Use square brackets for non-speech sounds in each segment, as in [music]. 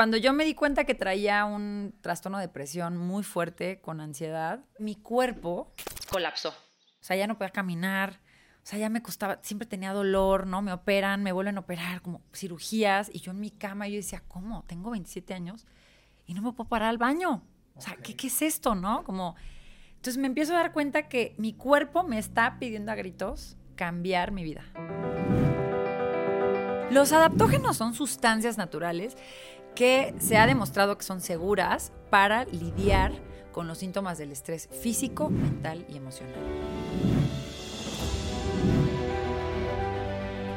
cuando yo me di cuenta que traía un trastorno de depresión muy fuerte con ansiedad, mi cuerpo colapsó. O sea, ya no podía caminar. O sea, ya me costaba, siempre tenía dolor, ¿no? Me operan, me vuelven a operar, como cirugías. Y yo en mi cama, yo decía, ¿cómo? Tengo 27 años y no me puedo parar al baño. O sea, ¿qué, ¿qué es esto, no? Como, entonces me empiezo a dar cuenta que mi cuerpo me está pidiendo a gritos cambiar mi vida. Los adaptógenos son sustancias naturales que se ha demostrado que son seguras para lidiar con los síntomas del estrés físico, mental y emocional.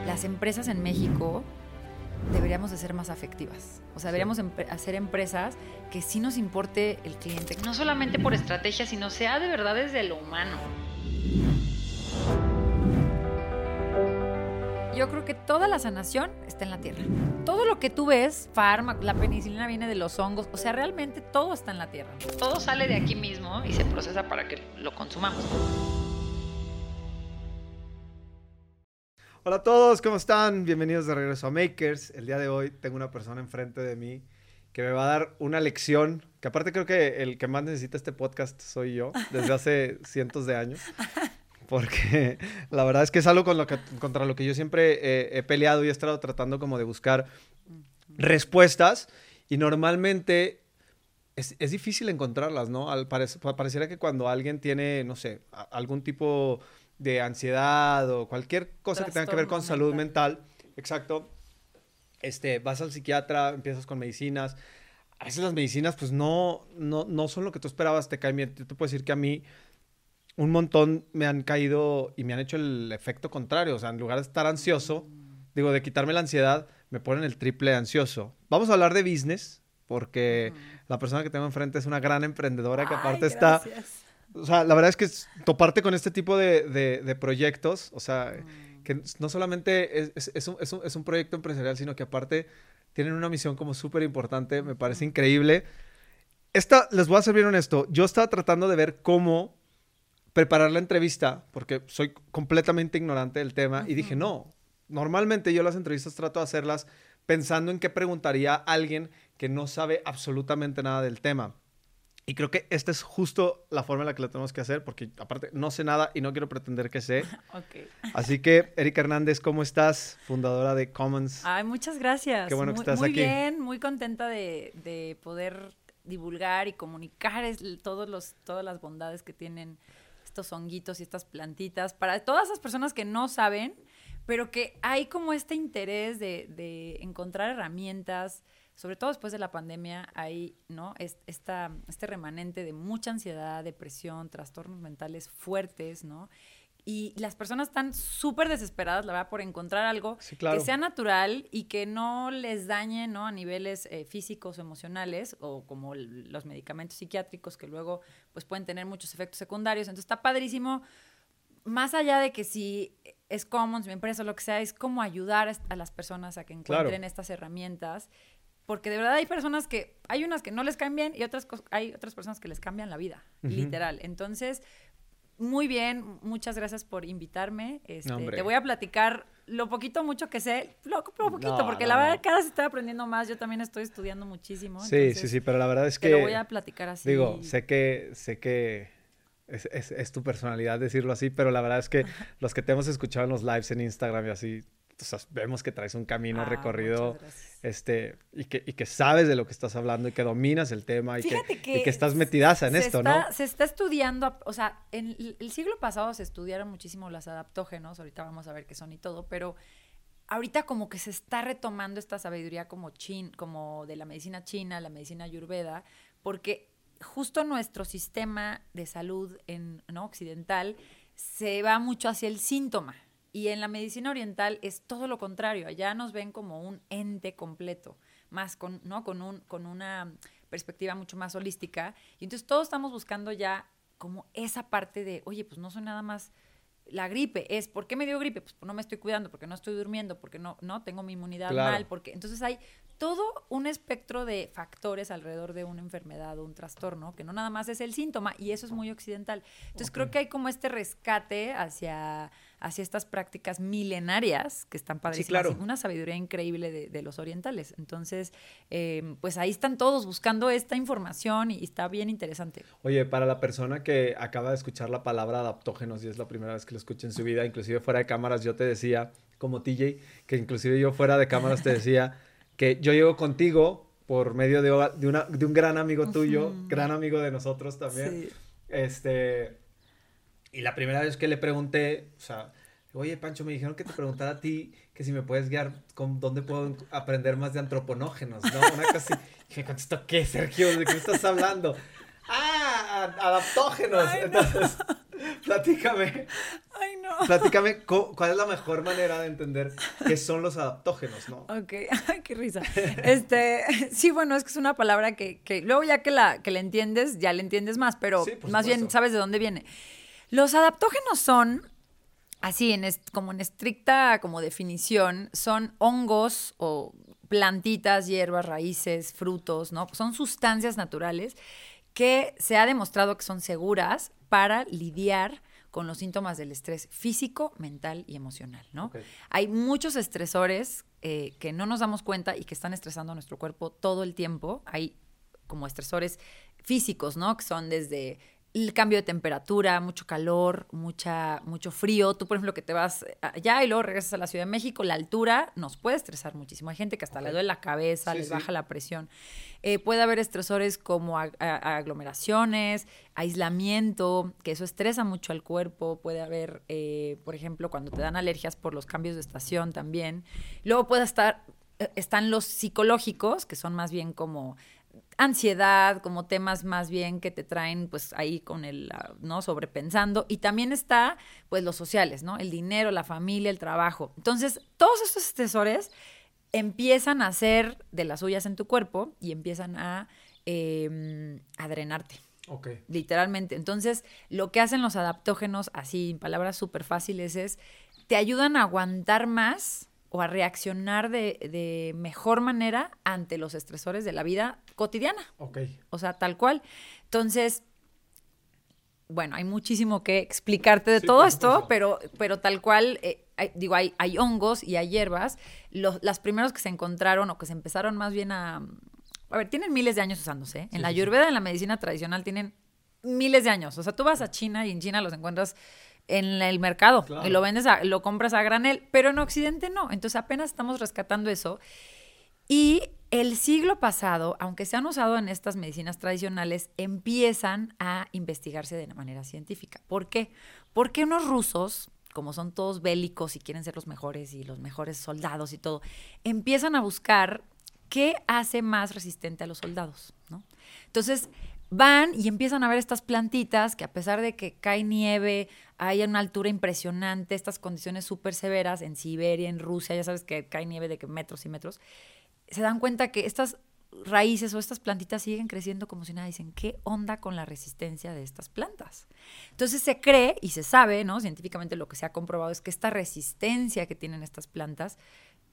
Las empresas en México deberíamos de ser más afectivas. O sea, deberíamos hacer empresas que sí nos importe el cliente. No solamente por estrategia, sino sea de verdad desde lo humano. Yo creo que toda la sanación está en la tierra. Todo lo que tú ves, fármaco, la penicilina viene de los hongos, o sea, realmente todo está en la tierra. Todo sale de aquí mismo y se procesa para que lo consumamos. Hola a todos, ¿cómo están? Bienvenidos de regreso a Makers. El día de hoy tengo una persona enfrente de mí que me va a dar una lección, que aparte creo que el que más necesita este podcast soy yo, desde hace [laughs] cientos de años porque [laughs] la verdad es que es algo con lo que, contra lo que yo siempre he peleado y he estado tratando como de buscar respuestas y normalmente es, es difícil encontrarlas, ¿no? Al pareciera que cuando alguien tiene, no sé, algún tipo de ansiedad o cualquier cosa que tenga que ver con salud mental, exacto, este, vas al psiquiatra, empiezas con medicinas, a veces las medicinas pues no, no, no son lo que tú esperabas, te caen bien. Yo te puedo decir que a mí un montón me han caído y me han hecho el efecto contrario. O sea, en lugar de estar ansioso, digo, de quitarme la ansiedad, me ponen el triple ansioso. Vamos a hablar de business, porque la persona que tengo enfrente es una gran emprendedora que aparte está... O sea, la verdad es que toparte con este tipo de, proyectos, o sea, que no solamente es, un, es, un, proyecto empresarial, sino que aparte tienen una misión como súper importante, me parece increíble. Esta, les voy a ser bien honesto, yo estaba tratando de ver cómo preparar la entrevista, porque soy completamente ignorante del tema, y dije, no, normalmente yo las entrevistas trato de hacerlas pensando en qué preguntaría alguien que no sabe absolutamente nada del tema. Y creo que esta es justo la forma en la que lo tenemos que hacer, porque aparte no sé nada y no quiero pretender que sé. [laughs] Así que, Erika Hernández, ¿cómo estás? Fundadora de Commons. Ay, muchas gracias. Qué bueno que estás aquí. Muy bien, muy contenta de, de poder divulgar y comunicar todos los, todas las bondades que tienen estos honguitos y estas plantitas, para todas esas personas que no saben, pero que hay como este interés de, encontrar herramientas, sobre todo después de la pandemia, hay, ¿no? esta, este remanente de mucha ansiedad, depresión, trastornos mentales fuertes, ¿no? Y las personas están súper desesperadas, la verdad, por encontrar algo que sea natural y que no les dañe, ¿no? A niveles eh, físicos o emocionales, o como los medicamentos psiquiátricos que luego pues pueden tener muchos efectos secundarios. Entonces está padrísimo, más allá de que si es Commons, mi empresa, lo que sea, es como ayudar a las personas a que encuentren estas herramientas. Porque de verdad hay personas que, hay unas que no les caen bien y otras hay otras personas que les cambian la vida, literal. Entonces, muy bien, muchas gracias por invitarme. Este, te voy a platicar lo poquito, mucho que sé, lo, poquito, porque la verdad cada vez estoy aprendiendo más. Yo también estoy estudiando muchísimo. Sí, sí, sí, pero la verdad es que. Te lo voy a platicar así. Digo, sé que, sé que es, es, tu personalidad decirlo así, pero la verdad es que los que te hemos escuchado en los lives en Instagram y así, vemos que traes un camino ah, recorrido este, y, que, y que sabes de lo que estás hablando y que dominas el tema y, que, y que, estás metidaza en esto, ¿no? Se está estudiando, o sea, en el siglo pasado se estudiaron muchísimo las adaptógenos, ahorita vamos a ver qué son y todo, pero ahorita como que se está retomando esta sabiduría como, chin, como de la medicina china, la medicina ayurveda, porque justo nuestro sistema de salud en, ¿no? occidental se va mucho hacia el síntoma. Y en la medicina oriental es todo lo contrario, allá nos ven como un ente completo, más con, ¿no? con, un, con una perspectiva mucho más holística. Y entonces todos estamos buscando ya como esa parte de, oye, pues no soy nada más la gripe, es ¿por qué me dio gripe? Pues no me estoy cuidando, porque no estoy durmiendo, porque no, no tengo mi inmunidad mal, porque entonces hay todo un espectro de factores alrededor de una enfermedad o un trastorno, que no nada más es el síntoma, y eso es muy occidental. Entonces creo que hay como este rescate hacia hacia estas prácticas milenarias que están padrísimas. claro. Una sabiduría increíble de, de los orientales. Entonces, eh, pues ahí están todos buscando esta información y, está bien interesante. Oye, para la persona que acaba de escuchar la palabra adaptógenos y es la primera vez que lo escucha en su vida, inclusive fuera de cámaras, yo te decía, como TJ, que inclusive yo fuera de cámaras te decía [laughs] que yo llego contigo por medio de, de, una, de un gran amigo tuyo, gran amigo de nosotros también. Sí. Este, y la primera vez que le pregunté, o sea, oye Pancho, me dijeron que te preguntara a ti que si me puedes guiar con dónde puedo aprender más de antroponógenos, ¿no? Una cosa así. [laughs] Y me contestó, ¿qué, Sergio? ¿De qué estás hablando? Ah, adaptógenos. Ay, no. Entonces, [laughs] platícame, Ay, no. platícame cu- cuál es la mejor manera de entender qué son los adaptógenos, ¿no? Ok, [laughs] ay, qué risa. Este, sí, bueno, es que es una palabra que, que luego ya que la, que la entiendes, ya la entiendes más, pero Sí, más bien sabes de dónde viene. Los adaptógenos son, así, en como en estricta como definición, son hongos o plantitas, hierbas, raíces, frutos, ¿no? Son sustancias naturales que se ha demostrado que son seguras para lidiar con los síntomas del estrés físico, mental y emocional, ¿no? Hay muchos estresores eh, que no nos damos cuenta y que están estresando a nuestro cuerpo todo el tiempo. Hay como estresores físicos, ¿no? Que son desde el cambio de temperatura, mucho calor, mucha, mucho frío. Tú, por ejemplo, que te vas allá y luego regresas a la Ciudad de México, la altura nos puede estresar muchísimo. Hay gente que hasta Ok. le duele la cabeza, Sí, les sí. baja la presión. Eh, puede haber estresores como ag- aglomeraciones, aislamiento, que eso estresa mucho al cuerpo. Puede haber, eh, por ejemplo, cuando te dan alergias por los cambios de estación también. Luego puede estar, eh, están los psicológicos, que son más bien como ansiedad, como temas más bien que te traen pues ahí con el, ah, ¿no? Sobrepensando. Y también está pues los sociales, ¿no? El dinero, la familia, el trabajo. Entonces, todos estos estresores empiezan a hacer de las suyas en tu cuerpo y empiezan a, eh, a drenarte Ok. literalmente. Entonces, lo que hacen los adaptógenos, así en palabras súper fáciles, es te ayudan a aguantar más o a reaccionar de, de mejor manera ante los estresores de la vida cotidiana. Ok. O sea, tal cual. Entonces, bueno, hay muchísimo que explicarte de Sí, todo esto, pero, pero tal cual, eh, hay- digo, hay, hay hongos y hay hierbas. Los, las primeros que se encontraron o que se empezaron más bien a... A ver, tienen miles de años usándose. ¿eh? En Sí, la sí. ayurveda, en la medicina tradicional, tienen miles de años. O sea, tú vas a China y en China los encuentras en el mercado Claro. y lo vendes, a- lo compras a granel, pero en Occidente no. Entonces apenas estamos rescatando eso. Y el siglo pasado, aunque se han usado en estas medicinas tradicionales, empiezan a investigarse de manera científica. ¿Por qué? Porque unos rusos, como son todos bélicos y quieren ser los mejores y los mejores soldados y todo, empiezan a buscar qué hace más resistente a los soldados, ¿no? Entonces van y empiezan a ver estas plantitas que a pesar de que cae nieve, hay una altura impresionante, estas condiciones súper severas en Siberia, en Rusia, ya sabes que cae nieve de que metros y metros, se dan cuenta que estas raíces o estas plantitas siguen creciendo como si nada. Dicen, ¿qué onda con la resistencia de estas plantas? Entonces se cree y se sabe, ¿no? Científicamente lo que se ha comprobado es que esta resistencia que tienen estas plantas,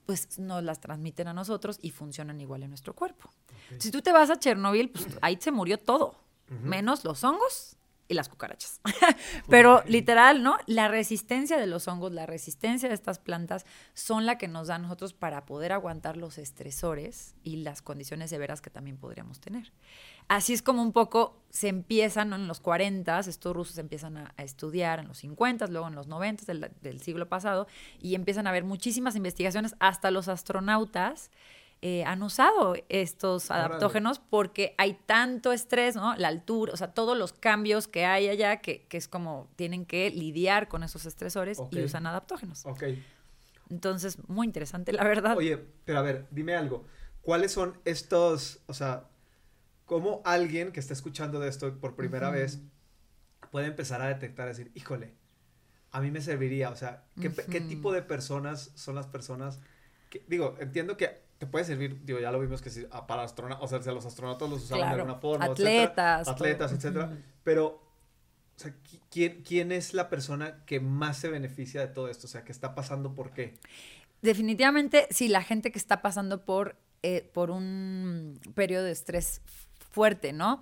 pues nos las transmiten a nosotros y funcionan igual en nuestro cuerpo. Si tú te vas a Chernobyl, pues ahí se murió todo, menos los hongos y las cucarachas. [laughs] Pero literal, ¿no? La resistencia de los hongos, la resistencia de estas plantas son la que nos da a nosotros para poder aguantar los estresores y las condiciones severas que también podríamos tener. Así es como un poco se empiezan ¿no? en los 40, estos rusos empiezan a, a estudiar en los 50, luego en los 90 del, del siglo pasado, y empiezan a haber muchísimas investigaciones, hasta los astronautas eh, han usado estos adaptógenos porque hay tanto estrés, ¿no? La altura, o sea, todos los cambios que hay allá que, que es como tienen que lidiar con esos estresores y usan adaptógenos. Ok. Entonces, muy interesante, la verdad. Oye, pero a ver, dime algo. ¿Cuáles son estos, o sea, cómo alguien que está escuchando de esto por primera vez puede empezar a detectar, decir, híjole, a mí me serviría, o sea, ¿qué, tipo de personas son las personas que, digo, entiendo que te puede servir, digo, ya lo vimos que sí, ah, para astronautas, o sea, si a los astronautas los usaban de alguna forma, atletas, atletas, etcétera, pero o sea, qui- ¿quién, ¿quién es la persona que más se beneficia de todo esto? O sea, que está pasando por qué. Definitivamente, sí, la gente que está pasando por, eh, por un periodo de estrés fuerte, ¿no?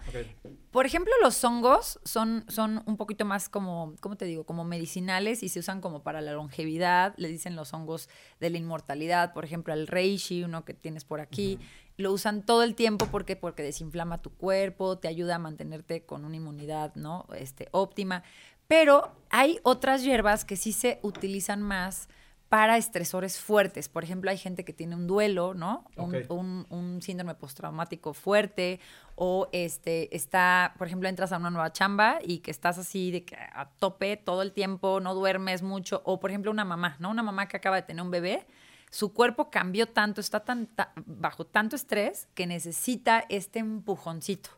Por ejemplo, los hongos son, son un poquito más como, ¿cómo te digo? Como medicinales y se usan como para la longevidad. Le dicen los hongos de la inmortalidad, por ejemplo, el reishi, uno que tienes por aquí. Lo usan todo el tiempo porque, porque desinflama tu cuerpo, te ayuda a mantenerte con una inmunidad, ¿no? Este, óptima. Pero hay otras hierbas que sí se utilizan más para estresores fuertes. Por ejemplo, hay gente que tiene un duelo, ¿no? Un, un- un síndrome postraumático fuerte o este está, por ejemplo, entras a una nueva chamba y que estás así de que a tope todo el tiempo, no duermes mucho o por ejemplo una mamá, ¿no? Una mamá que acaba de tener un bebé, su cuerpo cambió tanto, está tan ta- bajo tanto estrés que necesita este empujoncito.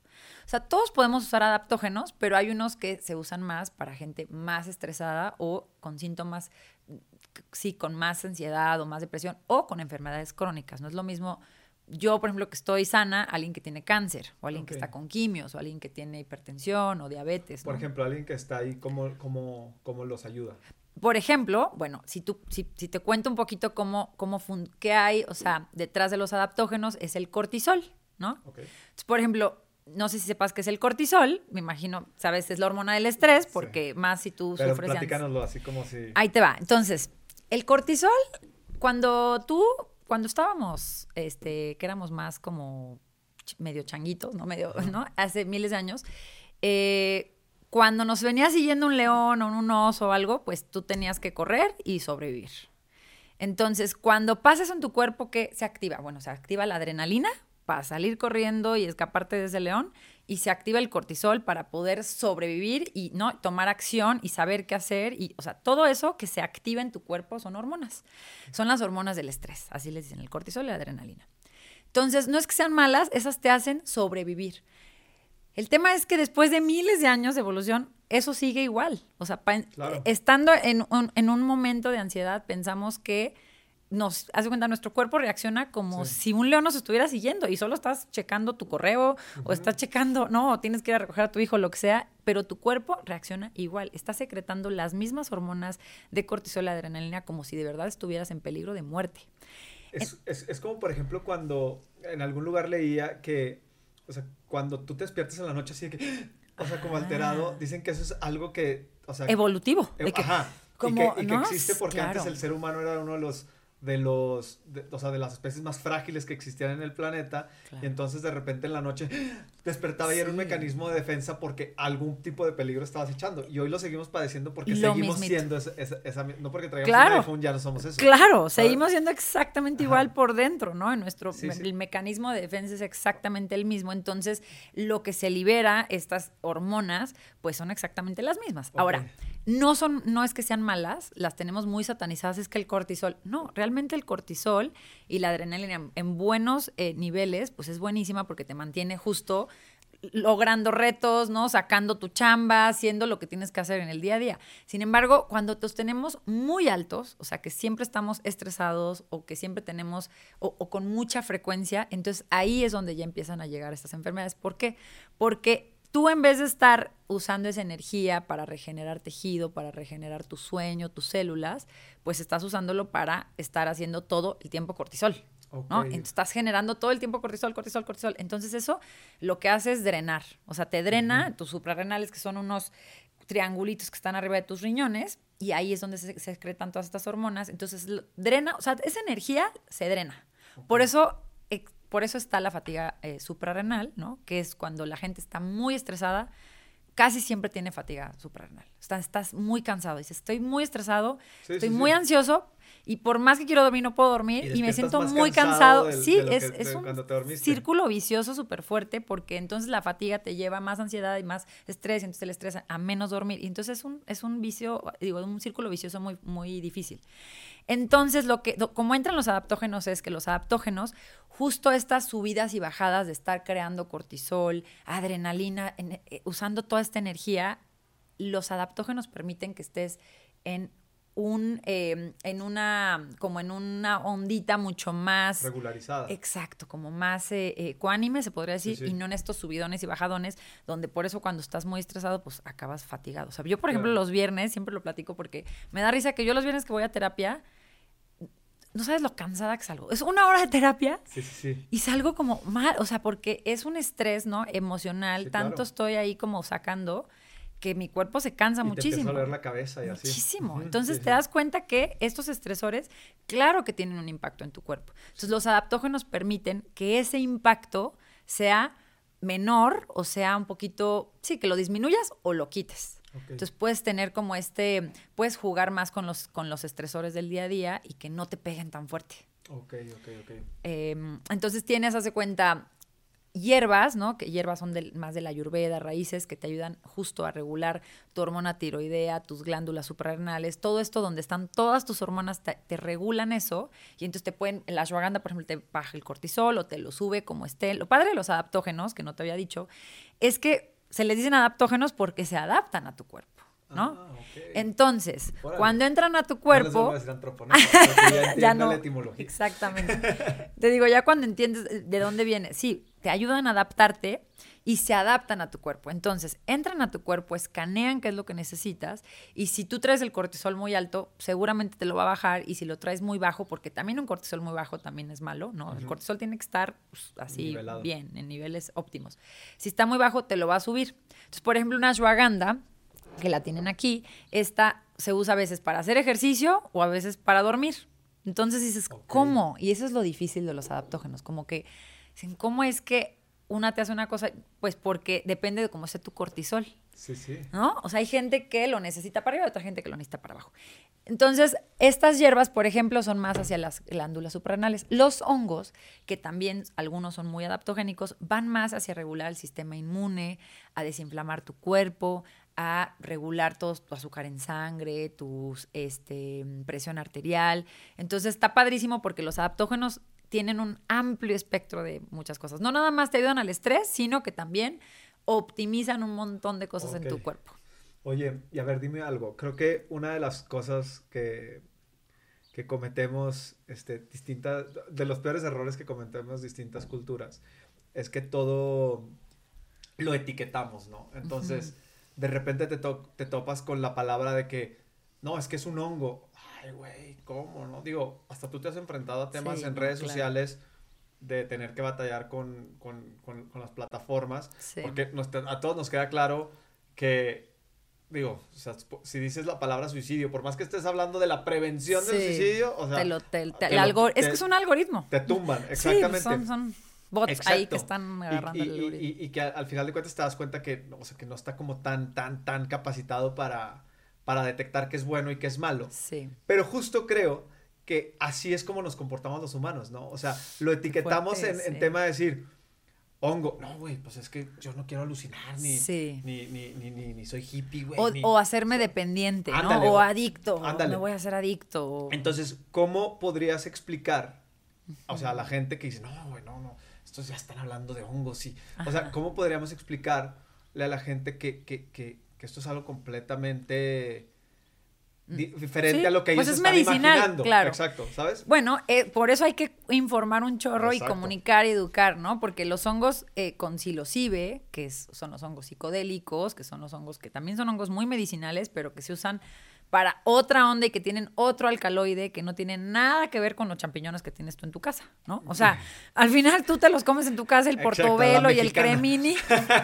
O sea, todos podemos usar adaptógenos, pero hay unos que se usan más para gente más estresada o con síntomas, sí, con más ansiedad o más depresión o con enfermedades crónicas. No es lo mismo yo, por ejemplo, que estoy sana, alguien que tiene cáncer o alguien que está con quimios o alguien que tiene hipertensión o diabetes. Por ¿no? ejemplo, alguien que está ahí, ¿cómo, cómo, cómo los ayuda? Por ejemplo, bueno, si, tú, si, si te cuento un poquito cómo, cómo fun- qué hay, o sea, detrás de los adaptógenos es el cortisol, ¿no? Entonces, por ejemplo, no sé si sepas qué es el cortisol, me imagino, sabes, es la hormona del estrés, porque más si tú Pero sufres platícanoslo así como si... Ahí te va. Entonces, el cortisol, cuando tú, cuando estábamos, este, que éramos más como medio changuitos, ¿no? Medio, ¿no? Hace miles de años, eh, cuando nos venía siguiendo un león o un oso o algo, pues tú tenías que correr y sobrevivir. Entonces, cuando pasa eso en tu cuerpo, ¿qué se activa? Bueno, se activa la adrenalina para salir corriendo y escaparte de ese león y se activa el cortisol para poder sobrevivir y no tomar acción y saber qué hacer y o sea, todo eso que se activa en tu cuerpo son hormonas. Son las hormonas del estrés, así les dicen, el cortisol y la adrenalina. Entonces, no es que sean malas, esas te hacen sobrevivir. El tema es que después de miles de años de evolución, eso sigue igual. O sea, Claro. estando en un, en un momento de ansiedad, pensamos que nos hace cuenta, nuestro cuerpo reacciona como Sí. si un león nos estuviera siguiendo y solo estás checando tu correo o estás checando, no, tienes que ir a recoger a tu hijo, lo que sea, pero tu cuerpo reacciona igual. Está secretando las mismas hormonas de cortisol y adrenalina como si de verdad estuvieras en peligro de muerte. Es, es, es como, por ejemplo, cuando en algún lugar leía que, o sea, cuando tú te despiertas en la noche así de que, o sea, como alterado, Ah. dicen que eso es algo que, o sea, Evolutivo. eh, de que- ajá, como, y que, y que ¿no? existe porque antes el ser humano era uno de los de los de, o sea de las especies más frágiles que existían en el planeta Claro. y entonces de repente en la noche [gasps] despertaba y era un mecanismo de defensa porque algún tipo de peligro estabas echando y hoy lo seguimos padeciendo porque Lo seguimos mismito. siendo esa, esa- no porque traigamos Claro. un iPhone ya no somos eso Claro, seguimos siendo exactamente Ajá. igual por dentro, ¿no? En nuestro Sí, sí. el mecanismo de defensa es exactamente el mismo, entonces lo que se libera estas hormonas pues son exactamente las mismas. Ahora, no son no es que sean malas, las tenemos muy satanizadas, es que el cortisol, no, realmente el cortisol y la adrenalina en buenos eh, niveles pues es buenísima porque te mantiene justo logrando retos, ¿no? Sacando tu chamba, haciendo lo que tienes que hacer en el día a día. Sin embargo, cuando los tenemos muy altos, o sea, que siempre estamos estresados o que siempre tenemos, o, o con mucha frecuencia, entonces ahí es donde ya empiezan a llegar estas enfermedades. ¿Por qué? Porque tú en vez de estar usando esa energía para regenerar tejido, para regenerar tu sueño, tus células, pues estás usándolo para estar haciendo todo el tiempo cortisol. ¿no? Ok. Entonces estás generando todo el tiempo cortisol, cortisol, cortisol. Entonces eso lo que hace es drenar. O sea, te drena tus suprarrenales, que son unos triangulitos que están arriba de tus riñones, y ahí es donde se se secretan todas estas hormonas. Entonces drena, o sea, esa energía se drena. Por eso, por eso está la fatiga eh, suprarrenal, ¿no? Que es cuando la gente está muy estresada, casi siempre tiene fatiga suprarrenal. Estás, estás muy cansado. Dices, estoy muy estresado, Sí, estoy sí, muy sí. ansioso y por más que quiero dormir no puedo dormir y, me siento muy cansado cansado. del- sí, es, que- es de un círculo vicioso súper fuerte porque entonces la fatiga te lleva a más ansiedad y más estrés y entonces el estrés a menos dormir. Y entonces es un, es un vicio, digo, un círculo vicioso muy, muy difícil. Entonces, lo que, como entran los adaptógenos es que los adaptógenos, justo estas subidas y bajadas de estar creando cortisol, adrenalina, en- eh, usando toda esta energía, los adaptógenos permiten que estés en un, eh, en una, como en una ondita mucho más regularizada Exacto, como más eh, eh, ecuánime, se podría decir, Sí, sí. y no en estos subidones y bajadones, donde por eso cuando estás muy estresado, pues acabas fatigado. O sea, yo, por ejemplo, Claro. los viernes, siempre lo platico porque me da risa que yo los viernes que voy a terapia, no sabes lo cansada que salgo. Es una hora de terapia Sí, sí, sí. y salgo como mal, o sea, porque es un estrés, ¿no? Emocional, Sí, tanto claro. estoy ahí como sacando que mi cuerpo se cansa Y te muchísimo. a doler la cabeza y así. Muchísimo. Entonces sí, te sí. das cuenta que estos estresores, claro que tienen un impacto en tu cuerpo. Entonces los adaptógenos permiten que ese impacto sea menor o sea un poquito, sí, que lo disminuyas o lo quites. Entonces puedes tener como este, puedes jugar más con los, con los estresores del día a día y que no te peguen tan fuerte. Ok, ok, ok. Eh, entonces tienes, hace cuenta, hierbas, ¿no? Que hierbas son del- más de la ayurveda, raíces que te ayudan justo a regular tu hormona tiroidea, tus glándulas suprarrenales, todo esto donde están todas tus hormonas te, te regulan eso y entonces te pueden, la ashwagandha, por ejemplo, te baja el cortisol o te lo sube como esté. Lo padre de los adaptógenos, que no te había dicho, es que se les dicen adaptógenos porque se adaptan a tu cuerpo, ¿no? Ah. Entonces, Órale. cuando entran a tu cuerpo... [laughs] ya no. la. Exactamente. [laughs] Te digo, ya cuando entiendes de dónde viene, sí, te ayudan a adaptarte y se adaptan a tu cuerpo. Entonces, entran a tu cuerpo, escanean qué es lo que necesitas y si tú traes el cortisol muy alto, seguramente te lo va a bajar y si lo traes muy bajo, porque también un cortisol muy bajo también es malo, ¿no? El cortisol tiene que estar pues, así Nivelado. bien, en niveles óptimos. Si está muy bajo, te lo va a subir. Entonces, por ejemplo, una ashwagandha que la tienen aquí, esta se usa a veces para hacer ejercicio o a veces para dormir. Entonces dices. ¿cómo? Y eso es lo difícil de los adaptógenos, como que, dicen, ¿cómo es que una te hace una cosa? Pues porque depende de cómo esté tu cortisol, Sí, sí. ¿no? O sea, hay gente que lo necesita para arriba y otra gente que lo necesita para abajo. Entonces, estas hierbas, por ejemplo, son más hacia las glándulas suprarrenales. Los hongos, que también algunos son muy adaptogénicos, van más hacia regular el sistema inmune, a desinflamar tu cuerpo, a regular todo tu azúcar en sangre, tu este, presión arterial. Entonces, está padrísimo porque los adaptógenos tienen un amplio espectro de muchas cosas. No nada más te ayudan al estrés, sino que también optimizan un montón de cosas en tu cuerpo. Oye, y a ver, dime algo. Creo que una de las cosas que, que cometemos, este, distintas, de los peores errores que cometemos distintas culturas, es que todo lo etiquetamos, ¿no? Entonces, de repente te, to- te topas con la palabra de que, no, es que es un hongo. Ay, güey, ¿cómo, no? Digo, hasta tú te has enfrentado a temas Sí, en redes claro. sociales de tener que batallar con, con- con- con las plataformas. Sí. Porque nos a todos nos queda claro que, digo, o sea, si dices la palabra suicidio, por más que estés hablando de la prevención del Sí. suicidio, o sea, Te lo- te- te- el es que es un algoritmo. te tumban, exactamente. son, son bots ahí Exacto. que están agarrando y, el y- algoritmo. y- y que al, al final de cuentas te das cuenta que, o sea, que no está como tan, tan, tan capacitado para, para detectar qué es bueno y qué es malo. Sí. Pero justo creo que así es como nos comportamos los humanos, ¿no? O sea, lo etiquetamos Fuerte, en, en tema de decir, hongo. No, güey, pues es que yo no quiero alucinar, ni, Sí. ni, ni, ni, ni, soy hippie, güey. O, o hacerme dependiente, Ándale, ¿no? o- O adicto. ándale. Me voy a hacer adicto. o- Entonces, ¿cómo podrías explicar, o sea, a la gente que dice, no, güey, no, no, estos ya están hablando de hongos, y, o sea, Ajá. ¿cómo podríamos explicarle a la gente que, que, que, que esto es algo completamente diferente Mm. Sí, a lo que ellos pues es están medicinal, imaginando? claro. Exacto, ¿sabes? Bueno, eh, por eso hay que informar un chorro Exacto. y comunicar y educar, ¿no? Porque los hongos eh, con psilocibe, que es- son los hongos psicodélicos, que son los hongos que también son hongos muy medicinales, pero que se usan para otra onda y que tienen otro alcaloide que no tiene nada que ver con los champiñones que tienes tú en tu casa, ¿no? O sea, [laughs] al final tú te los comes en tu casa, el portobelo y el cremini,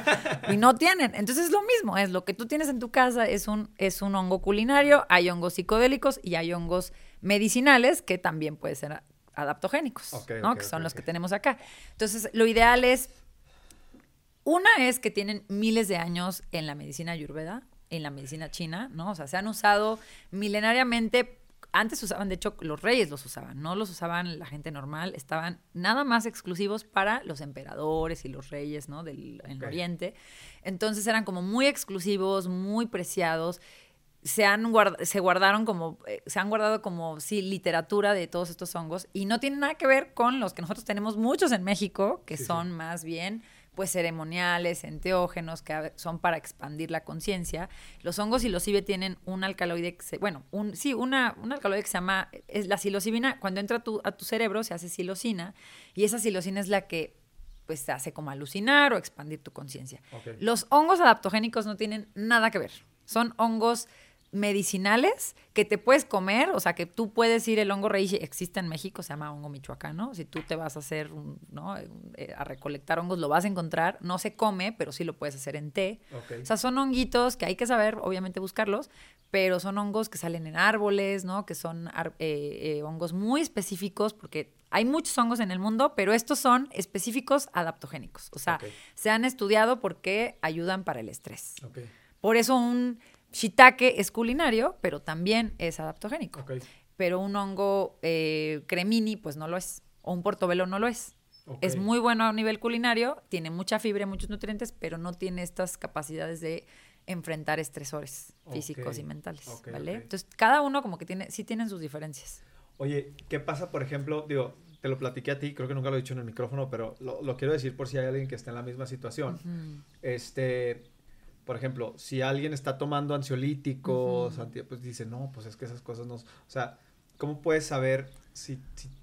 [laughs] y no tienen. Entonces es lo mismo, es lo que tú tienes en tu casa, es un, es un hongo culinario, hay hongos psicodélicos y hay hongos medicinales que también pueden ser adaptogénicos, ¿no? que son los que tenemos acá. Entonces, lo ideal es, una es que tienen miles de años en la medicina ayurveda, en la medicina china, ¿no? O sea, se han usado milenariamente. Antes usaban, de hecho, los reyes los usaban, no los usaban la gente normal, estaban nada más exclusivos para los emperadores y los reyes, ¿no? Del en Ok. Oriente. Entonces eran como muy exclusivos, muy preciados. Se, han guard- se guardaron como, eh, se han guardado como, sí, literatura de todos estos hongos y no tienen nada que ver con los que nosotros tenemos muchos en México, que Sí, sí. son más bien pues ceremoniales, enteógenos, que son para expandir la conciencia. Los hongos psilocibe tienen un alcaloide, que se- bueno, un, sí, una, un alcaloide que se llama, es la psilocibina, cuando entra a tu, a tu cerebro se hace psilocina y esa psilocina es la que pues te hace como alucinar o expandir tu conciencia. Los hongos adaptogénicos no tienen nada que ver. Son hongos medicinales que te puedes comer, o sea, que tú puedes ir, el hongo reishi existe en México, se llama hongo michoacano, si tú te vas a hacer, ¿no? Eh, a recolectar hongos, lo vas a encontrar, no se come, pero sí lo puedes hacer en té. O sea, son honguitos que hay que saber, obviamente buscarlos, pero son hongos que salen en árboles, ¿no? Que son eh, eh, hongos muy específicos, porque hay muchos hongos en el mundo, pero estos son específicos adaptogénicos, o sea, se han estudiado porque ayudan para el estrés. Por eso un Shiitake es culinario, pero también es adaptogénico. Pero un hongo eh, cremini, pues no lo es. O un portobelo no lo es. Es muy bueno a nivel culinario, tiene mucha fibra, muchos nutrientes, pero no tiene estas capacidades de enfrentar estresores físicos y mentales, ¿vale? Entonces, cada uno como que tiene, sí tienen sus diferencias. Oye, ¿qué pasa, por ejemplo, digo, te lo platiqué a ti, creo que nunca lo he dicho en el micrófono, pero lo, quiero decir por si hay alguien que está en la misma situación. Este, por ejemplo, si alguien está tomando ansiolíticos, pues dice, no, pues es que esas cosas no... O sea, ¿cómo puedes saber si,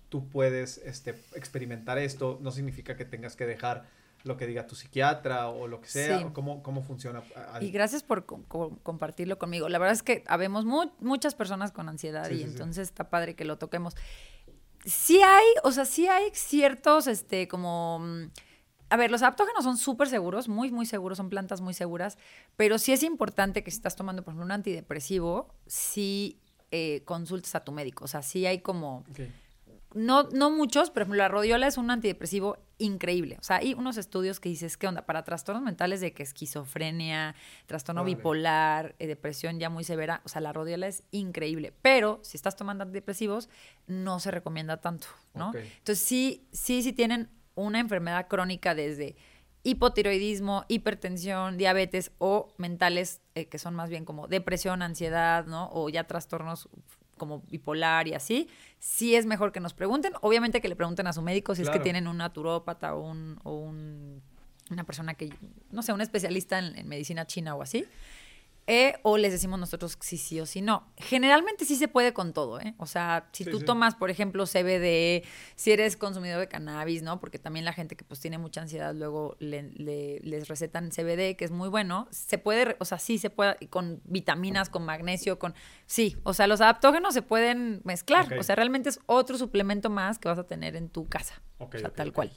tú puedes este, experimentar esto? No significa que tengas que dejar lo que diga tu psiquiatra o lo que sea, cómo, cómo funciona. Y gracias por compartirlo conmigo. La verdad es que habemos muchas personas con ansiedad y entonces está padre que lo toquemos. Sí hay, o sea, sí hay ciertos, este, como mm, a ver, los adaptógenos son súper seguros, muy, muy seguros, son plantas muy seguras, pero sí es importante que si estás tomando, por ejemplo, un antidepresivo, sí eh, consultes a tu médico. O sea, sí hay como... No, no muchos, ejemplo, la rodiola es un antidepresivo increíble. O sea, hay unos estudios que dices, ¿qué onda? Para trastornos mentales de que esquizofrenia, trastorno bipolar, eh, depresión ya muy severa, o sea, la rodiola es increíble. Pero si estás tomando antidepresivos, no se recomienda tanto, ¿no? Entonces, sí, sí, sí tienen una enfermedad crónica desde hipotiroidismo, hipertensión, diabetes o mentales eh, que son más bien como depresión, ansiedad, ¿no? O ya trastornos como bipolar y así, sí es mejor que nos pregunten. Obviamente que le pregunten a su médico si es que tienen un naturópata o, un, o un, una persona que, no sé, un especialista en medicina china o así. E, o les decimos nosotros si sí o si no. Generalmente sí se puede con todo, ¿eh? O sea, si tú tomas, por ejemplo, CBD, si eres consumidor de cannabis, ¿no? Porque también la gente que pues tiene mucha ansiedad luego le, les recetan CBD, que es muy bueno. Se puede, o sea, sí se puede, con vitaminas, con magnesio, con... Sí, o sea, los adaptógenos se pueden mezclar. O sea, realmente es otro suplemento más que vas a tener en tu casa. o sea, tal cual.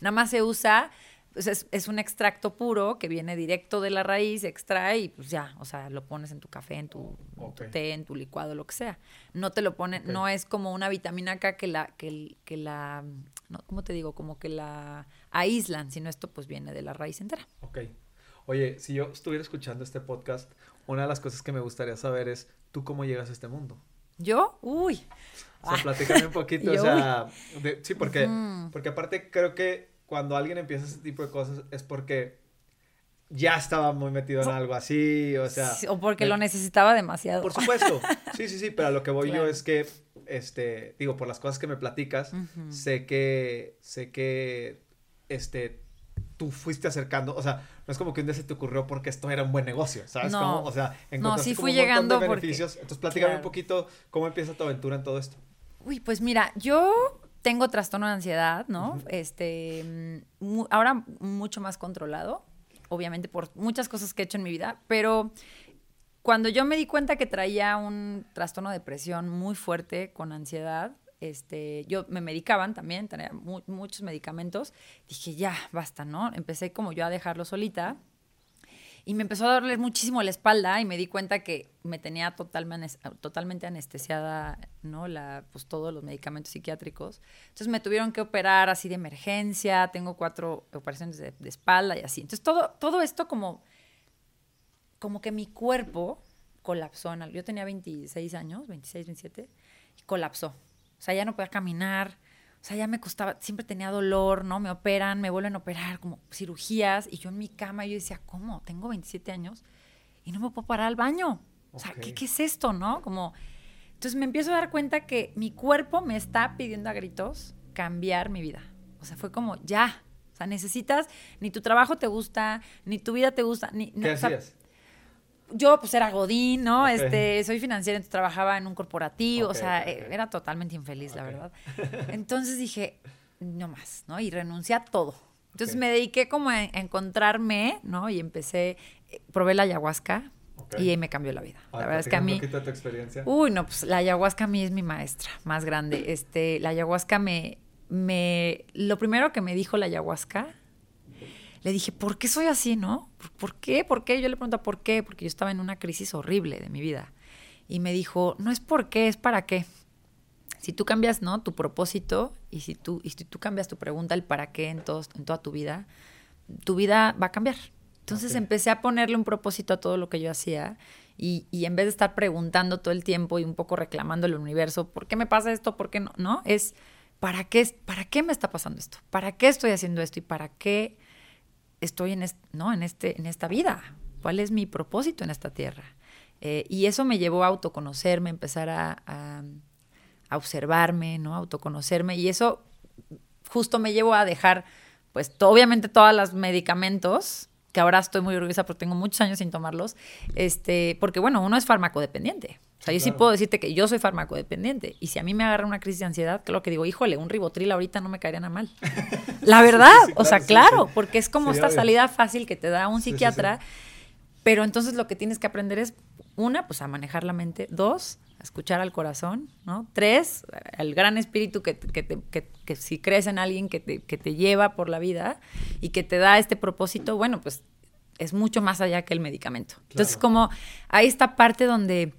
Nada más se usa pues es, un extracto puro que viene directo de la raíz, extrae y pues ya, o sea, lo pones en tu café, en tu, té, en tu licuado, lo que sea. No te lo ponen, no es como una vitamina K que la, que, que la, no, ¿cómo te digo? Como que la aíslan, sino esto pues viene de la raíz entera. Ok. Oye, si yo estuviera escuchando este podcast, una de las cosas que me gustaría saber es, ¿tú cómo llegas a este mundo? ¿Yo? Uy. O sea, platícame un poquito, o [laughs] sea, sí, porque, porque aparte creo que cuando alguien empieza ese tipo de cosas es porque ya estaba muy metido en algo así, o sea... o porque lo necesitaba demasiado. Por supuesto, [laughs] sí, sí, sí, pero a lo que voy yo es que, este, digo, por las cosas que me platicas, sé que, sé que, este, tú fuiste acercando, o sea, no es como que un día se te ocurrió porque esto era un buen negocio, ¿sabes? No, o sea, no, sí fui un llegando de beneficios. Entonces, platícame un poquito cómo empieza tu aventura en todo esto. Uy, pues mira, yo tengo trastorno de ansiedad, ¿no? Este, ahora mucho más controlado, obviamente por muchas cosas que he hecho en mi vida, pero cuando yo me di cuenta que traía un trastorno de depresión muy fuerte con ansiedad, este, yo me medicaban también, tenía muchos medicamentos, dije, ya, basta, ¿no? Empecé como yo a dejarlo solita y me empezó a doler muchísimo la espalda y me di cuenta que me tenía totalmente, totalmente anestesiada, ¿no? La, pues todos los medicamentos psiquiátricos. Entonces me tuvieron que operar así de emergencia, tengo cuatro operaciones de, espalda y así. Entonces todo, todo esto como, como que mi cuerpo colapsó. Yo tenía 26 años, 26, 27, y colapsó. O sea, ya no podía caminar, o sea, ya me costaba, siempre tenía dolor, ¿no? Me operan, me vuelven a operar, como cirugías, y yo en mi cama, yo decía, ¿cómo? Tengo 27 años y no me puedo parar al baño. O sea, ¿qué, ¿qué, es esto, no? Como, entonces me empiezo a dar cuenta que mi cuerpo me está pidiendo a gritos cambiar mi vida. O sea, fue como, ya. O sea, necesitas, ni tu trabajo te gusta, ni tu vida te gusta, ni... ¿Qué hacías? Yo pues era godín, ¿no? Este, soy financiera, entonces trabajaba en un corporativo, o sea, era totalmente infeliz, la verdad. [laughs] Entonces dije, no más, ¿no? Y renuncié a todo. Entonces me dediqué como a encontrarme, ¿no? Y empecé, eh, probé la ayahuasca, Y ahí me cambió la vida. A la ver, verdad es que a mí... un poquito de tu experiencia. Uy, no, pues la ayahuasca a mí es mi maestra más grande. Este, la ayahuasca me, me, lo primero que me dijo la ayahuasca, le dije, ¿por qué soy así, no? ¿Por, qué? ¿Por qué? Yo le pregunto, ¿por qué? Porque yo estaba en una crisis horrible de mi vida. Y me dijo, no es por qué, es para qué. Si tú cambias, ¿no? Tu propósito y si tú, y si tú cambias tu pregunta, el para qué en, todos, en toda tu vida, tu vida va a cambiar. Entonces empecé a ponerle un propósito a todo lo que yo hacía y, y en vez de estar preguntando todo el tiempo y un poco reclamando al universo, ¿por qué me pasa esto? ¿Por qué no? No, es ¿para qué, es- ¿para qué me está pasando esto? ¿Para qué estoy haciendo esto? ¿Y para qué estoy en, est- no, en, este, en esta vida? ¿Cuál es mi propósito en esta tierra? Eh, y eso me llevó a autoconocerme, empezar a, a- a observarme, ¿no? Autoconocerme. Y eso justo me llevó a dejar, pues, obviamente todos los medicamentos, que ahora estoy muy orgullosa porque tengo muchos años sin tomarlos, este, porque bueno, uno es farmacodependiente. O sea, yo sí puedo decirte que yo soy farmacodependiente. Y si a mí me agarra una crisis de ansiedad, claro que digo, híjole, un ribotril ahorita no me caería nada mal. [laughs] La verdad, sí, o sea, claro, porque es como esta obvio. salida fácil que te da un psiquiatra. Pero entonces lo que tienes que aprender es, una, pues a manejar la mente. Dos, escuchar al corazón, ¿no? Tres, al gran espíritu que, que, te- que- que si crees en alguien que te, que te lleva por la vida y que te da este propósito, bueno, pues es mucho más allá que el medicamento. Entonces, como hay esta parte donde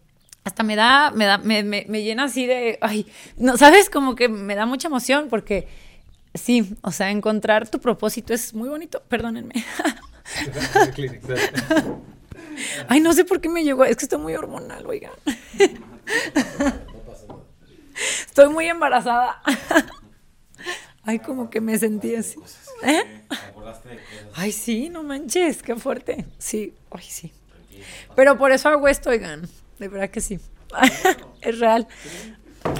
hasta me da, me da, me, me- me llena así de, ay, no, ¿sabes? Como que me da mucha emoción porque sí, o sea, encontrar tu propósito es muy bonito, perdónenme. [laughs] Ay, no sé por qué me llegó. Es que estoy muy hormonal, oigan. Estoy muy embarazada. Ay, como que me sentí así. ¿Eh? Ay, sí, no manches, qué fuerte. Sí, ay, sí. Pero por eso hago esto, oigan. De verdad que sí. [laughs] Es real.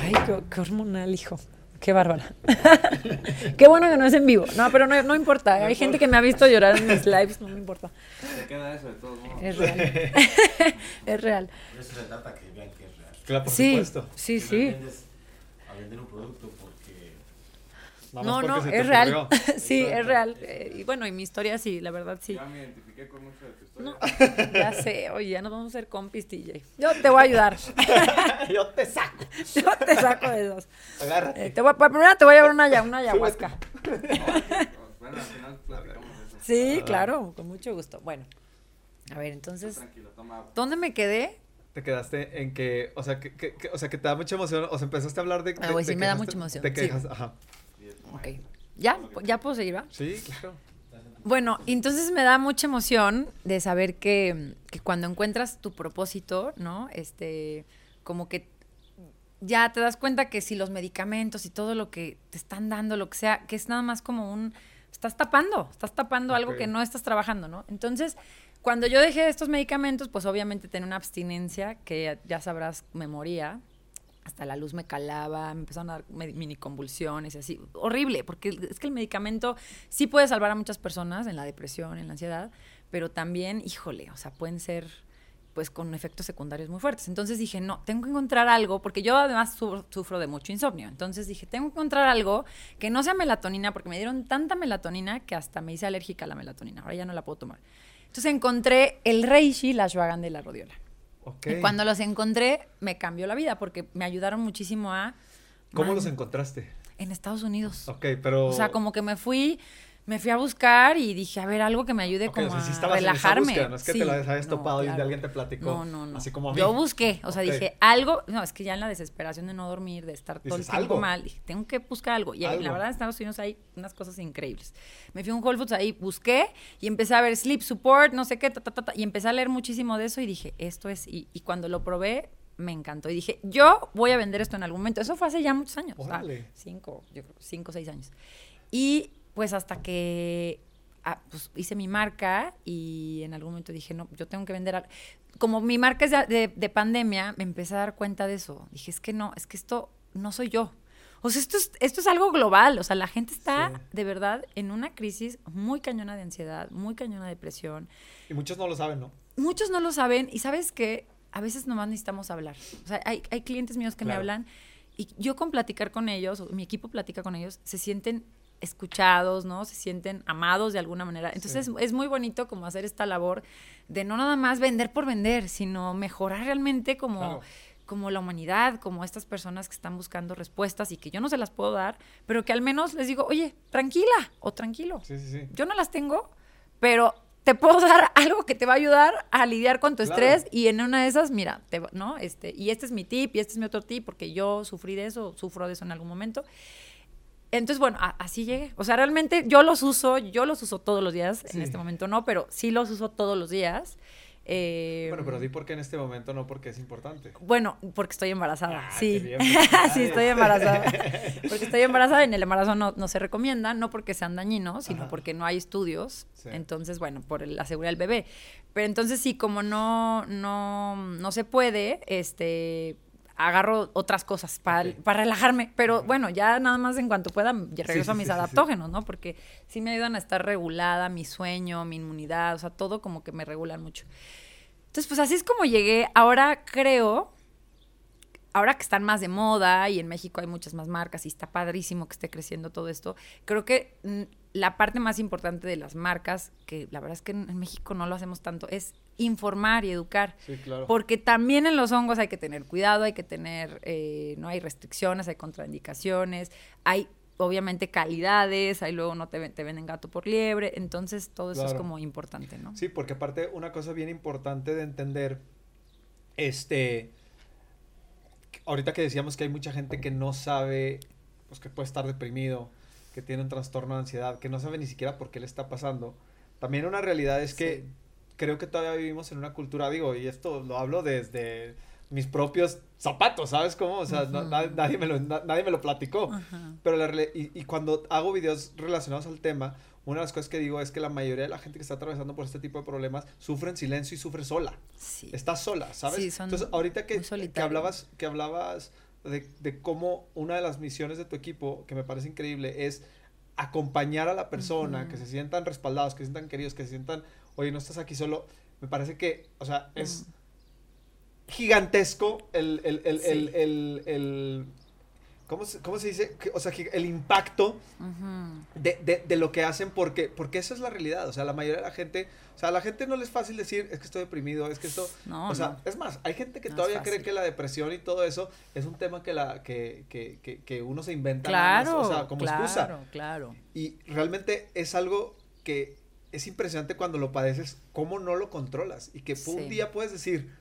Ay, qué, qué hormonal, hijo. Qué bárbara. [laughs] Qué bueno que no es en vivo. No, pero no, no importa. Hay gente que me ha visto llorar en mis lives, no me importa. Se queda eso de todos modos. Es real. [laughs] es real. Por eso se trata que vean que es real. Claro, por Sí, supuesto. sí, no sí. vendes a vender un producto porque No, porque no, es real. [laughs] sí, es real. Eh, y bueno, y mi historia sí, la verdad sí. ya me identifiqué con mucho de. No, [laughs] ya sé, oye, ya nos vamos a hacer compis, TJ. Yo te voy a ayudar. [laughs] Yo te saco. [laughs] Yo te saco de esos. Agárrate. Eh, te voy, a- primero te voy a llevar una, ya- una ayahuasca. Bueno, al final platicamos de eso. Sí, Ah. claro, con mucho gusto. Bueno, a ver, entonces, Tranquilo, toma agua. ¿dónde me quedé? Te quedaste en que, o sea, que, que- que- o sea, que te da mucha emoción, o sea, empezaste a hablar de... Ah, güey, de sí me da mucha emoción, Te sí. quejas, ajá. Ok. ¿Ya? ¿Ya puedo seguir, va? Sí, claro. Bueno, entonces me da mucha emoción de saber que, que cuando encuentras tu propósito, ¿no? Este, como que ya te das cuenta que si los medicamentos y todo lo que te están dando, lo que sea, que es nada más como un, estás tapando, estás tapando algo que no estás trabajando, ¿no? Entonces, cuando yo dejé estos medicamentos, pues obviamente tenía una abstinencia que ya, ya sabrás, me moría. Hasta la luz me calaba, me empezaron a dar mini convulsiones y así. Horrible, porque es que el medicamento sí puede salvar a muchas personas en la depresión, en la ansiedad, pero también, híjole, o sea, pueden ser pues con efectos secundarios muy fuertes. Entonces dije, no, tengo que encontrar algo, porque yo además sufro, de mucho insomnio. Entonces dije, tengo que encontrar algo que no sea melatonina, porque me dieron tanta melatonina que hasta me hice alérgica a la melatonina. Ahora ya no la puedo tomar. Entonces encontré el reishi, la ashwagandha de la rodiola. Y cuando los encontré, me cambió la vida, porque me ayudaron muchísimo a... ¿Cómo Man, los encontraste? En Estados Unidos. Ok, pero... O sea, como que me fui, me fui a buscar y dije, a ver, algo que me ayude Ok, como o sea, sí a relajarme. búsqueda, no es que te Sí, lo habías no, topado y claro. alguien te platicó. No, no, no. Así como a mí. Yo busqué, o sea, Ok. dije, algo, no, es que ya en la desesperación de no dormir, de estar todo el tiempo algo. mal, dije, tengo que buscar algo. Y ahí, la Algo. verdad, en Estados Unidos hay unas cosas increíbles. Me fui a un Whole Foods ahí, busqué y empecé a ver sleep support, no sé qué, ta, ta, ta, y empecé a leer muchísimo de eso y dije, esto es, y, y cuando lo probé, me encantó. Y dije, yo voy a vender esto en algún momento. Eso fue hace ya muchos años, cinco, yo creo, cinco o seis años. Y pues hasta que ah, pues, hice mi marca y en algún momento dije, no, yo tengo que vender. al-". Como mi marca es de, de- de pandemia, me empecé a dar cuenta de eso. Dije, es que no, es que esto no soy yo. O sea, esto es, esto es algo global. O sea, la gente está Sí. de verdad en una crisis muy cañona de ansiedad, muy cañona de depresión. Y muchos no lo saben, ¿no? Muchos no lo saben y sabes que a veces nomás necesitamos hablar. O sea, hay, hay clientes míos que me hablan y yo con platicar con ellos, o mi equipo platica con ellos, se sienten escuchados, ¿no? Se sienten amados de alguna manera. Entonces Sí. es, es muy bonito como hacer esta labor de no nada más vender por vender, sino mejorar realmente como, Claro. como la humanidad, como estas personas que están buscando respuestas y que yo no se las puedo dar, pero que al menos les digo, oye, tranquila o tranquilo. Sí, sí, sí. Yo no las tengo, pero te puedo [laughs] dar algo que te va a ayudar a lidiar con tu Claro. estrés y en una de esas, mira, te ¿no? Este, y este es mi tip y este es mi otro tip porque yo sufrí de eso, sufro de eso en algún momento. Entonces, bueno, a- así llegué. O sea, realmente yo los uso, yo los uso todos los días, Sí. en este momento no, pero sí los uso todos los días. Eh, Bueno, pero di por qué en este momento no, porque es importante. bueno, porque estoy embarazada, Ah, sí. bien, [laughs] sí, estoy embarazada. [laughs] Porque estoy embarazada, en el embarazo no, no se recomienda, no porque sean dañinos, sino Ajá. porque no hay estudios. Sí. Entonces, bueno, por el- la seguridad del bebé. Pero entonces sí, como no, no, no se puede, este agarro otras cosas para, para relajarme. Pero bueno, ya nada más en cuanto pueda, regreso sí, a mis sí, adaptógenos, ¿no? Porque sí me ayudan a estar regulada, mi sueño, mi inmunidad, o sea, todo como que me regulan mucho. Entonces, pues así es como llegué. Ahora creo, ahora que están más de moda y en México hay muchas más marcas y está padrísimo que esté creciendo todo esto, creo que mm, la parte más importante de las marcas, que la verdad es que en, México no lo hacemos tanto, es informar y educar. Sí, claro. Porque también en los hongos hay que tener cuidado, hay que tener, eh, no hay restricciones, hay contraindicaciones, hay obviamente calidades, hay luego no te, te venden gato por liebre, entonces todo eso es como importante, ¿no? Sí, porque aparte una cosa bien importante de entender, este, ahorita que decíamos que hay mucha gente que no sabe, pues que puede estar deprimido, que tiene un trastorno de ansiedad, que no sabe ni siquiera por qué le está pasando. También una realidad es que Sí. creo que todavía vivimos en una cultura, digo, y esto lo hablo desde mis propios zapatos, ¿sabes cómo? O sea, no- Ujú. nadie, me lo, na- nadie me lo platicó. Pero la y, y cuando hago videos relacionados al tema, una de las cosas que digo es que la mayoría de la gente que está atravesando por este tipo de problemas sufre en silencio y sufre sola. Sí. Está sola, ¿sabes? Sí, son Entonces, ahorita que, que hablabas, que hablabas de, de cómo una de las misiones de tu equipo, que me parece increíble, es acompañar a la persona, que se sientan respaldados, que se sientan queridos, que se sientan, oye, no estás aquí solo. Me parece que, o sea, es gigantesco el, el, el, Sí. el, el, el- ¿cómo, se, ¿cómo se dice? O sea, el impacto de, de, de lo que hacen porque, porque esa es la realidad. O sea, la mayoría de la gente, o sea, a la gente no les es fácil decir, es que estoy deprimido, es que esto... No, o sea, no. es más, hay gente que No todavía cree que la depresión y todo eso es un tema que, la, que, que, que, que uno se inventa. más, Claro, o sea, como claro, excusa. claro. Y realmente es algo que es impresionante cuando lo padeces, cómo no lo controlas. Y que un Sí. día puedes decir,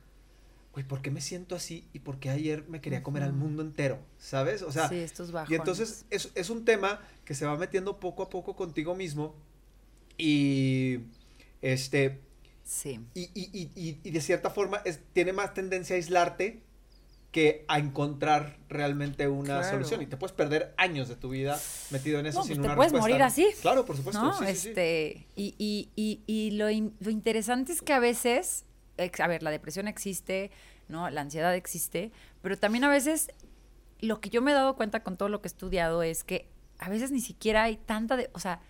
güey, ¿por qué me siento así? ¿Y por qué ayer me quería comer al Ujú. mundo entero? ¿Sabes? O sea, sí, estos bajones. y entonces es, es un tema que se va metiendo poco a poco contigo mismo. Y este. Sí. Y, y- y- y- de cierta forma es, tiene más tendencia a aislarte que a encontrar realmente una Claro. solución. Y te puedes perder años de tu vida metido en eso No, sin pues te una puedes respuesta. morir así. Claro, por supuesto. ¿no? sí, sí, sí. este, Y, y, y, y lo, in- lo interesante es que a veces, a ver, la depresión existe, ¿no? La ansiedad existe, pero también a veces lo que yo me he dado cuenta con todo lo que he estudiado es que a veces ni siquiera hay tanta de, o sea,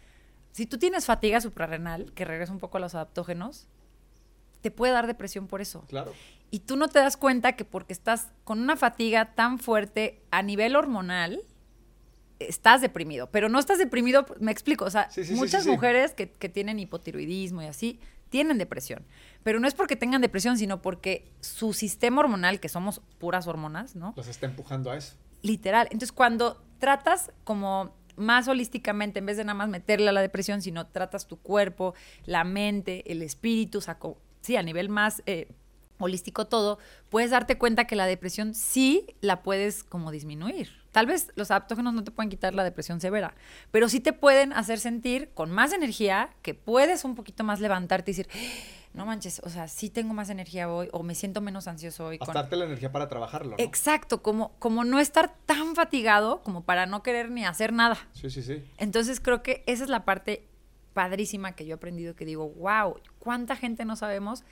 si tú tienes fatiga suprarrenal, que regresa un poco a los adaptógenos, te puede dar depresión por eso. Claro. Y tú no te das cuenta que porque estás con una fatiga tan fuerte a nivel hormonal, estás deprimido. Pero no estás deprimido, me explico. O sea, Sí, sí, sí, muchas sí. mujeres que, que tienen hipotiroidismo y así, tienen depresión. Pero no es porque tengan depresión, sino porque su sistema hormonal, que somos puras hormonas, ¿no? Los está empujando a eso. Literal. Entonces, cuando tratas como más holísticamente, en vez de nada más meterle a la depresión, sino tratas tu cuerpo, la mente, el espíritu, o sea, sí, a nivel más eh, holístico todo, puedes darte cuenta que la depresión sí la puedes como disminuir. Tal vez los adaptógenos no te pueden quitar la depresión severa, pero sí te pueden hacer sentir con más energía que puedes un poquito más levantarte y decir, no manches, o sea, sí tengo más energía hoy o me siento menos ansioso hoy. con- Gastarte la energía para trabajarlo, ¿no? Exacto, como, como no estar tan fatigado como para no querer ni hacer nada. Sí, sí, sí. Entonces creo que esa es la parte padrísima que yo he aprendido que digo, wow, cuánta gente no sabemos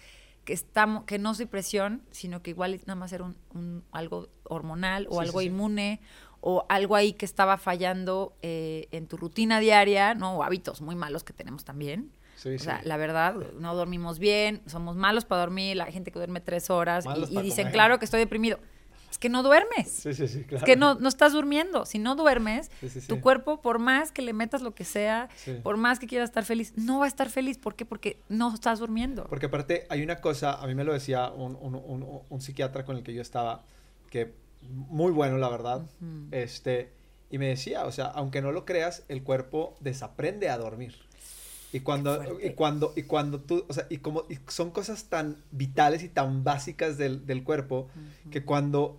que estamos, que no soy presión, sino que igual nada más era un, un- algo hormonal o Sí, algo sí, sí. inmune o algo ahí que estaba fallando eh, en tu rutina diaria, ¿no? O hábitos muy malos que tenemos también. Sí, O sí. sea, la verdad, no dormimos bien, somos malos para dormir, la gente que duerme tres horas Malos y, dicen, comer. claro que estoy deprimido. Es que no duermes. Sí, sí, sí, claro. Es que no, no estás durmiendo. Si no duermes, Sí, sí, sí. tu cuerpo, por más que le metas lo que sea, por más que quieras estar feliz, no va a estar feliz. ¿Por qué? Porque no estás durmiendo. Porque aparte hay una cosa, a mí me lo decía un, un- un- un psiquiatra con el que yo estaba, que muy bueno, la verdad, este, y me decía, o sea, aunque no lo creas, el cuerpo desaprende a dormir. Y cuando, y cuando, y cuando tú, o sea, y como y son cosas tan vitales y tan básicas del, del cuerpo, que cuando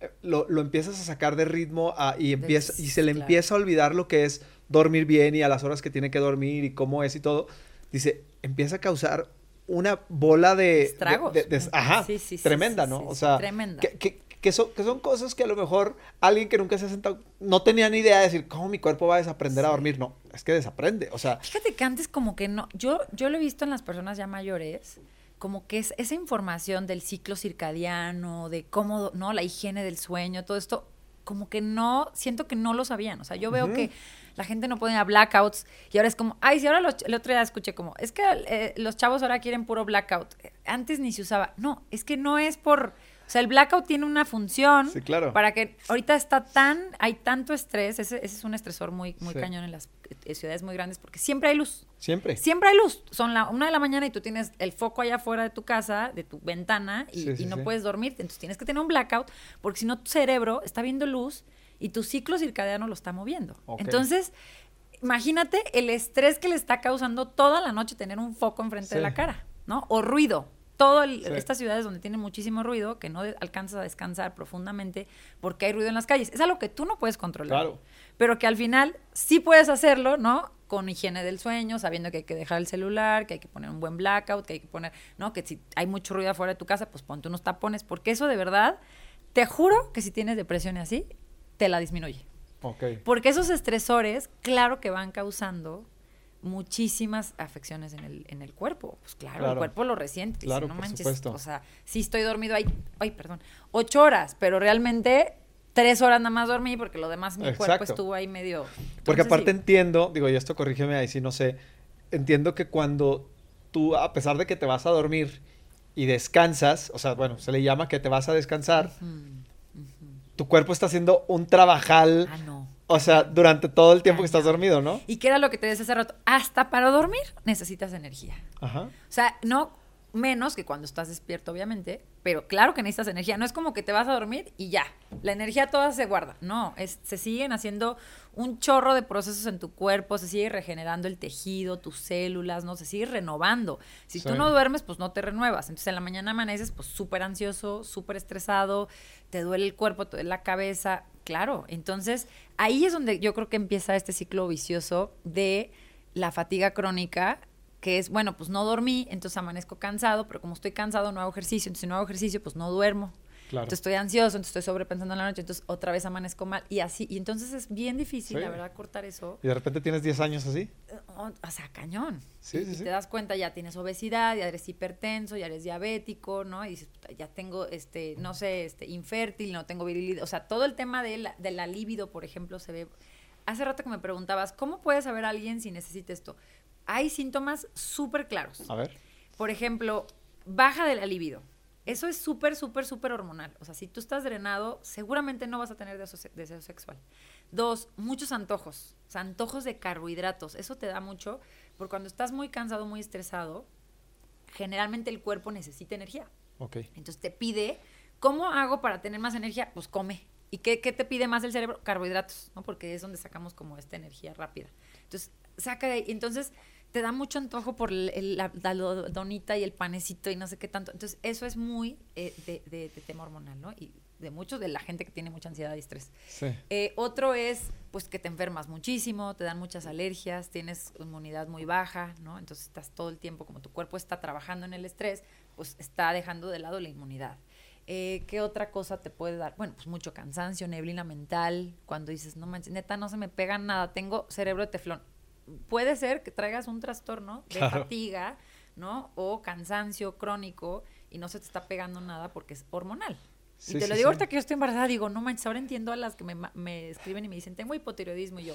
eh, lo, lo empiezas a sacar de ritmo a- y, empieza, y se le claro. empieza a olvidar lo que es dormir bien y a las horas que tiene que dormir y cómo es y todo, dice, empieza a causar una bola de... Estragos. de- de- ajá, Sí, sí, sí, tremenda, ¿no? o sea, tremenda. Que, que- que son, que son cosas que a lo mejor alguien que nunca se ha sentado no tenía ni idea de decir, ¿cómo mi cuerpo va a desaprender a dormir? No, es que desaprende, o sea, Fíjate que antes como que no, yo, yo lo he visto en las personas ya mayores, como que es esa información del ciclo circadiano, de cómo, ¿no? La higiene del sueño, todo esto, como que no, siento que no lo sabían. O sea, yo veo que la gente no pone a blackouts y ahora es como, ay, si ahora los- el otro día escuché como, es que eh, los chavos ahora quieren puro blackout. Antes ni se usaba. No, es que no es por... O sea, el blackout tiene una función Sí, claro. para que ahorita está tan, hay tanto estrés, ese, ese es un estresor muy, muy Sí. cañón en las eh, ciudades muy grandes porque siempre hay luz. siempre. Siempre hay luz. Son la una de la mañana y tú tienes el foco allá afuera de tu casa, de tu ventana, y, Sí, sí, y no puedes dormirte. Entonces tienes que tener un blackout, porque si no tu cerebro está viendo luz y tu ciclo circadiano lo está moviendo. Entonces, imagínate el estrés que le está causando toda la noche tener un foco enfrente de la cara, ¿no? O ruido. Sí. estas ciudades donde tiene muchísimo ruido, que no alcanzas a descansar profundamente porque hay ruido en las calles. Es algo que tú no puedes controlar Claro. pero que al final sí puedes hacerlo, ¿no? Con higiene del sueño, sabiendo que hay que dejar el celular, que hay que poner un buen blackout, que hay que poner, ¿no? Que si hay mucho ruido afuera de tu casa, pues ponte unos tapones, porque eso de verdad, te juro que si tienes depresión y así, te la disminuye. Porque esos estresores, claro que van causando muchísimas afecciones en el, en el cuerpo. Pues claro, el cuerpo lo resiente. Claro, no por manches, supuesto. o sea, sí estoy dormido ahí, ay, perdón, ocho horas, pero realmente tres horas nada más dormí porque lo demás mi cuerpo estuvo ahí medio... Porque aparte sí. entiendo, digo, y esto corrígeme ahí si no sé, entiendo que cuando tú, a pesar de que te vas a dormir y descansas, o sea, bueno, se le llama que te vas a descansar, tu cuerpo está haciendo un trabajal, Ah, no. O sea, durante todo el tiempo que estás dormido, ¿no? ¿Y qué era lo que te decía hace rato? Hasta para dormir necesitas energía. Ajá. O sea, no menos que cuando estás despierto, obviamente, pero claro que necesitas energía. No es como que te vas a dormir y ya. La energía toda se guarda. No, es, se siguen haciendo un chorro de procesos en tu cuerpo, se sigue regenerando el tejido, tus células, ¿no? Se sigue renovando. Si tú no duermes, pues no te renuevas. Entonces en la mañana amaneces, pues súper ansioso, súper estresado, te duele el cuerpo, te duele la cabeza. Claro, entonces ahí es donde yo creo que empieza este ciclo vicioso de la fatiga crónica que es, bueno, pues no dormí, entonces amanezco cansado, pero como estoy cansado no hago ejercicio, entonces si no hago ejercicio, pues no duermo. Claro. Entonces estoy ansioso, entonces estoy sobrepensando en la noche, entonces otra vez amanezco mal y así. Y entonces es bien difícil, Sí. la verdad, cortar eso. Y de repente tienes 10 años así. O, o sea, cañón. Sí, y, sí, y sí. te das cuenta, ya tienes obesidad, ya eres hipertenso, ya eres diabético, ¿no? Y dices, "Puta, ya tengo, este, no sé, este, infértil, no tengo virilidad. O sea, todo el tema de la, de la libido, por ejemplo, se ve. Hace rato que me preguntabas, ¿cómo puede saber alguien si necesita esto? Hay síntomas súper claros. A ver. Por ejemplo, baja de la libido. Eso es súper, súper, súper hormonal. O sea, si tú estás drenado, seguramente no vas a tener deseo, se- deseo sexual. Dos, muchos antojos. O sea, antojos de carbohidratos. Eso te da mucho. Porque cuando estás muy cansado, muy estresado, generalmente el cuerpo necesita energía. Ok. Entonces te pide, ¿cómo hago para tener más energía? Pues come. ¿Y qué, qué te pide más el cerebro? Carbohidratos, ¿no? Porque es donde sacamos como esta energía rápida. Entonces, saca de ahí. Entonces, te da mucho antojo por el- el- la, donita y el panecito y no sé qué tanto. Entonces, eso es muy eh, de, de- de tema hormonal, ¿no? Y de muchos de la gente que tiene mucha ansiedad y estrés. Sí. Eh, otro es, pues, que te enfermas muchísimo, te dan muchas alergias, tienes inmunidad muy baja, ¿no? Entonces estás todo el tiempo, como tu cuerpo está trabajando en el estrés, pues está dejando de lado la inmunidad. Eh, ¿Qué otra cosa te puede dar? Bueno, pues mucho cansancio, neblina mental, cuando dices, no manches, neta, no se me pega nada, tengo cerebro de teflón. Puede ser que traigas un trastorno de Claro. fatiga, ¿no? O cansancio crónico y no se te está pegando nada porque es hormonal. Sí, y te sí, lo digo sí. ahorita que yo estoy embarazada, digo, no manches, ahora entiendo a las que me, me escriben y me dicen, tengo hipotiroidismo. Y yo,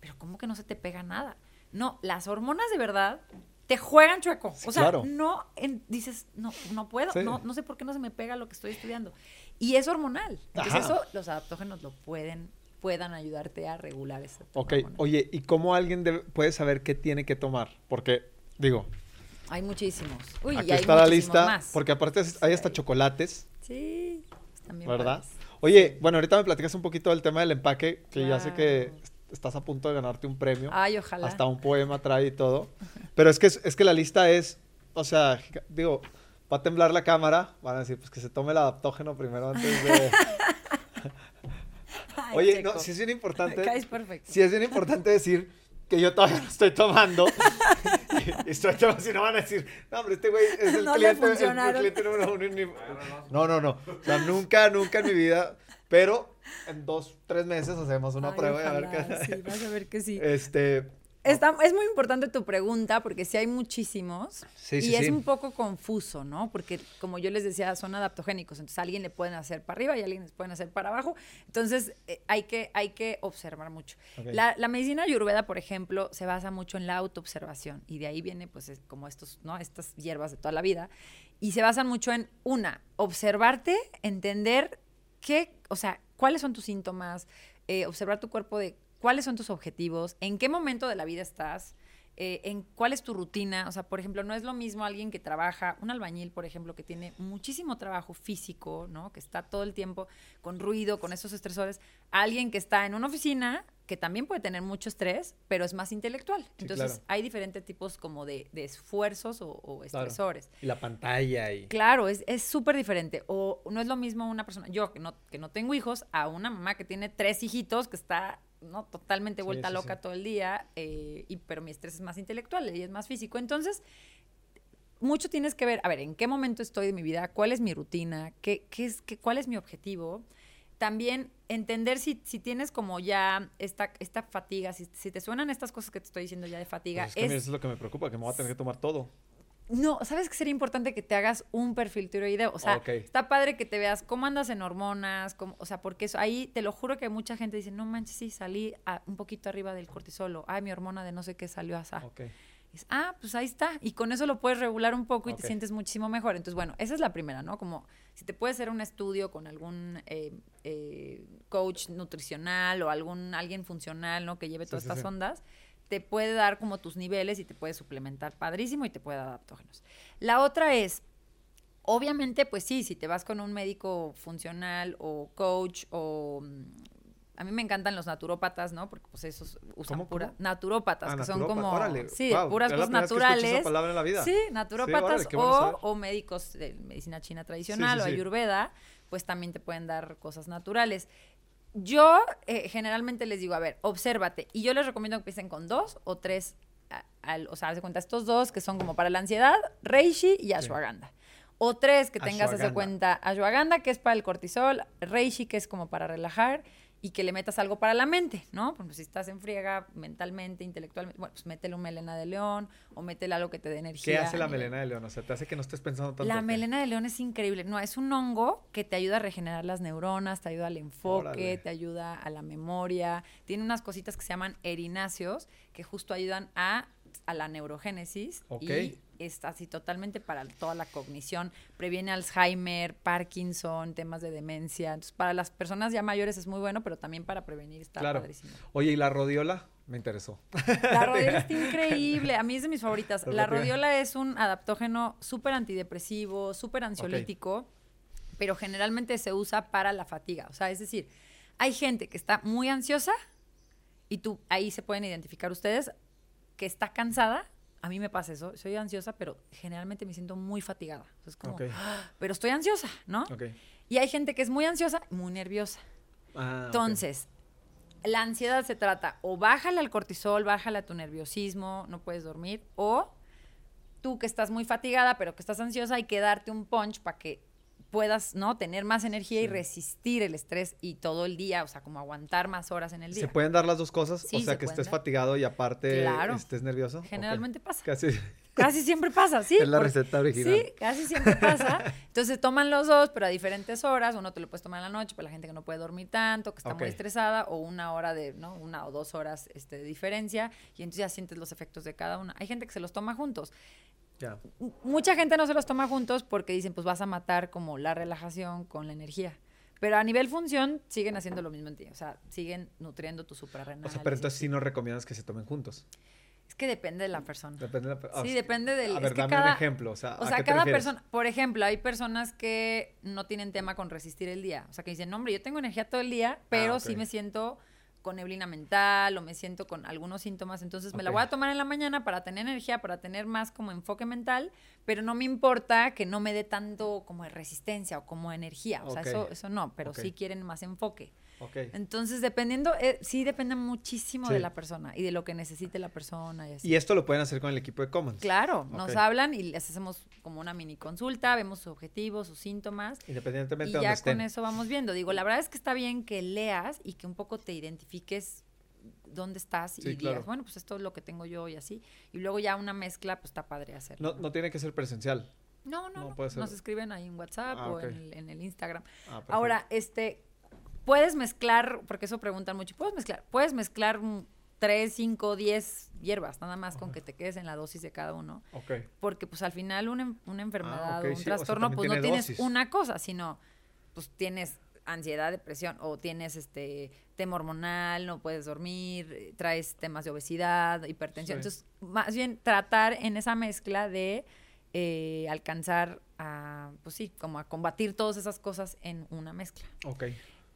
pero ¿cómo que no se te pega nada? No, las hormonas de verdad te juegan chueco. Sí, o sea, claro. no en- dices, no, no puedo, Sí. no, no sé por qué no se me pega lo que estoy estudiando. Y es hormonal. Entonces Ajá. eso los adaptógenos lo pueden, puedan ayudarte a regular ese tema Ok, oye, ¿y cómo alguien debe- puede saber qué tiene que tomar? Porque, digo, Hay muchísimos. Uy, aquí y hay está la lista, más. porque aparte hay hasta chocolates, Sí, bien ¿verdad? Oye, bueno, ahorita me platicas un poquito del tema del empaque, que ya sé que Claro. est- estás a punto de ganarte un premio. Ay, ojalá. Hasta un poema trae y todo. [laughs] Pero es que, es que la lista es, o sea, digo, va a temblar la cámara, van a decir, pues que se tome el adaptógeno primero antes de... [laughs] Oye, Checo. no, sí es bien importante. [laughs] Caes perfecto. Sí es bien importante decir que yo todavía no estoy tomando. [laughs] y estoy tomando, si no van a decir, no, hombre, este güey es el No cliente, el, el cliente número uno. y ni-". No, no, no. O sea, nunca, nunca en mi vida. Pero en dos, tres meses hacemos una Ay, prueba y a ver ojalá, qué. Sí, vas a ver que sí. [laughs] Este. Está- es muy importante tu pregunta porque sí hay muchísimos Sí, y es sí. un poco confuso, ¿no? Porque como yo les decía, son adaptogénicos, entonces a alguien le pueden hacer para arriba y a alguien les pueden hacer para abajo, entonces eh, hay, que, hay que observar mucho. La, la medicina ayurveda, por ejemplo, se basa mucho en la autoobservación y de ahí viene pues es como estos, ¿no? Estas hierbas de toda la vida y se basan mucho en una, observarte, entender qué, o sea, cuáles son tus síntomas, eh, observar tu cuerpo de cuáles son tus objetivos, en qué momento de la vida estás, eh, en cuál es tu rutina. O sea, por ejemplo, no es lo mismo alguien que trabaja, un albañil, por ejemplo, que tiene muchísimo trabajo físico, ¿no? Que está todo el tiempo con ruido, con esos estresores, alguien que está en una oficina que también puede tener mucho estrés, pero es más intelectual. Sí, Entonces, claro. hay diferentes tipos como de, de esfuerzos o, o Claro. estresores. Y la pantalla y. Claro, es es súper diferente. O no es lo mismo una persona, yo que no, que no tengo hijos, a una mamá que tiene tres hijitos, que está ¿no? totalmente vuelta sí, loca sí. todo el día, eh, y, pero mi estrés es más intelectual y es más físico. Entonces, mucho tienes que ver, a ver, en qué momento estoy de mi vida, cuál es mi rutina, qué, qué es, qué, cuál es mi objetivo. También entender si, si tienes como ya esta, esta fatiga, si, si te suenan estas cosas que te estoy diciendo ya de fatiga, Pues es que eso es lo que me preocupa, que me voy a tener que tomar todo. No, ¿sabes que sería importante que te hagas un perfil tiroideo? O sea, está padre que te veas cómo andas en hormonas, cómo- o sea, porque eso, ahí te lo juro que mucha gente dice, no manches, sí, salí a- un poquito arriba del cortisol, o, ay, mi hormona de no sé qué salió así. Dices, ah, pues ahí está. Y con eso lo puedes regular un poco y te sientes muchísimo mejor. Entonces, bueno, esa es la primera, ¿no? Como si te puedes hacer un estudio con algún eh, eh, coach nutricional o algún alguien funcional, ¿no? Que lleve todas sí, estas sí. ondas, te puede dar como tus niveles y te puede suplementar padrísimo y te puede dar adaptógenos. La otra es, obviamente, pues sí, si te vas con un médico funcional o coach o... mm, A mí me encantan los naturópatas, ¿no? Porque pues esos usan ¿Cómo, pura... cómo? Naturópatas, Ah, que son como... órale, Sí, guau, puras cosas vez que esa naturales. palabra en la vida. Sí, Sí, naturópatas órale, qué bueno o, o médicos de medicina china tradicional sí, o ayurveda, pues también te pueden dar cosas naturales. Yo eh, generalmente les digo, a ver, obsérvate. Y yo les recomiendo que empiecen con dos o tres, a- al- o sea, haz de cuenta, estos dos que son como para la ansiedad, reishi y ashwagandha. O tres que tengas, haz de cuenta, ashwagandha, que es para el cortisol, reishi, que es como para relajar, y que le metas algo para la mente, ¿no? Por ejemplo, si estás en friega mentalmente, intelectualmente, bueno, pues métele un melena de león o métele algo que te dé energía. ¿Qué hace la melena de león? O sea, te hace que no estés pensando tanto. la melena de león es increíble. No, es un hongo que te ayuda a regenerar las neuronas, te ayuda al enfoque, Órale. te ayuda a la memoria. Tiene unas cositas que se llaman erináceos que justo ayudan a, a la neurogénesis Ok. y está así totalmente para toda la cognición. Previene Alzheimer, Parkinson, temas de demencia. Entonces, para las personas ya mayores es muy bueno, pero también para prevenir está Claro. padrísimo. Oye, ¿y la rodiola? Me interesó. La rodiola [laughs] está increíble. A mí es de mis favoritas. La rodiola es un adaptógeno súper antidepresivo, súper ansiolítico, pero generalmente se usa para la fatiga. O sea, es decir, hay gente que está muy ansiosa y tú ahí se pueden identificar ustedes que está cansada. A mí me pasa eso. Soy ansiosa, pero generalmente me siento muy fatigada. O sea, es como. "Ah", pero estoy ansiosa, ¿no? Y hay gente que es muy ansiosa, muy nerviosa. Ah. Entonces, la ansiedad se trata o bájale al cortisol, bájale a tu nerviosismo, no puedes dormir, o tú que estás muy fatigada, pero que estás ansiosa, hay que darte un punch para que puedas, ¿no? Tener más energía y resistir el estrés y todo el día, o sea, como aguantar más horas en el día. ¿Se pueden dar las dos cosas? Sí, o sea, se que estés dar. fatigado y aparte Claro. estés nervioso. Generalmente pasa. Casi. Casi siempre pasa, sí. Es la receta original. Sí, casi siempre pasa. Entonces toman los dos, pero a diferentes horas. Uno te lo puedes tomar en la noche para la gente que no puede dormir tanto, que está muy estresada, o una hora de, ¿no? Una o dos horas este, de diferencia, y entonces ya sientes los efectos de cada una. Hay gente que se los toma juntos. Mucha gente no se los toma juntos porque dicen, pues vas a matar como la relajación con la energía. Pero a nivel función, siguen haciendo lo mismo en ti. O sea, siguen nutriendo tu suprarrenal. O sea, pero entonces sí no recomiendas que se tomen juntos. Es que depende de la persona. Depende de la ah, Sí, depende del... A es ver, que dame un cada- ejemplo. O sea, O ¿a sea, qué te cada persona, por ejemplo, hay personas que no tienen tema con resistir el día. O sea, que dicen, no, hombre, yo tengo energía todo el día, pero Ah, ok. sí me siento con neblina mental o me siento con algunos síntomas. Entonces me la voy a tomar en la mañana para tener energía, para tener más como enfoque mental, pero no me importa que no me dé tanto como de resistencia o como energía. O sea, eso, eso no, pero Ok. sí quieren más enfoque. Ok. Entonces, dependiendo, eh, sí depende muchísimo de la persona y de lo que necesite la persona y así. Y esto lo pueden hacer con el equipo de Commons. Claro, nos hablan y les hacemos como una mini consulta, vemos sus objetivos, sus síntomas Independientemente y de donde ya estén. con eso vamos viendo. Digo, la verdad es que está bien que leas y que un poco te identifiques dónde estás Sí, y digas, bueno, pues esto es lo que tengo yo y así. Y luego ya una mezcla, pues está padre hacer. No, no tiene que ser presencial. no, no, no no. puede ser. Nos escriben ahí en WhatsApp Ah, o en, el, en el Instagram. Ah. Ahora, este, puedes mezclar, porque eso preguntan mucho, puedes mezclar, puedes mezclar mm, tres, cinco, diez hierbas, nada más con que te quedes en la dosis de cada uno. Ok. Porque pues al final una, en- una enfermedad o un sí, o sea, trastorno, pues no tiene tienes una cosa, sino pues tienes ansiedad, depresión, o tienes este tema hormonal, no puedes dormir, eh, traes temas de obesidad, hipertensión. Sí. Entonces, más bien tratar en esa mezcla de eh, alcanzar a, pues sí, como a combatir todas esas cosas en una mezcla. Ok.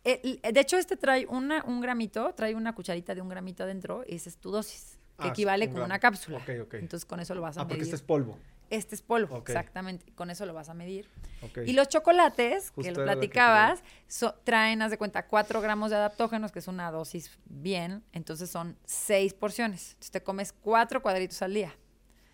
El- de hecho, este trae una, un gramito, trae una cucharita de un gramito adentro, y esa es tu dosis, que Ah, equivale un con gramo. una cápsula. Ok, ok. Entonces, con eso lo vas a Ah, porque medir. este es polvo. Este es polvo, exactamente. Con eso lo vas a medir. Y los chocolates, Justo que lo que platicabas, so- traen, haz de cuenta, 4 gramos de adaptógenos, que es una dosis bien. Entonces son 6 porciones. Entonces te comes 4 cuadritos al día.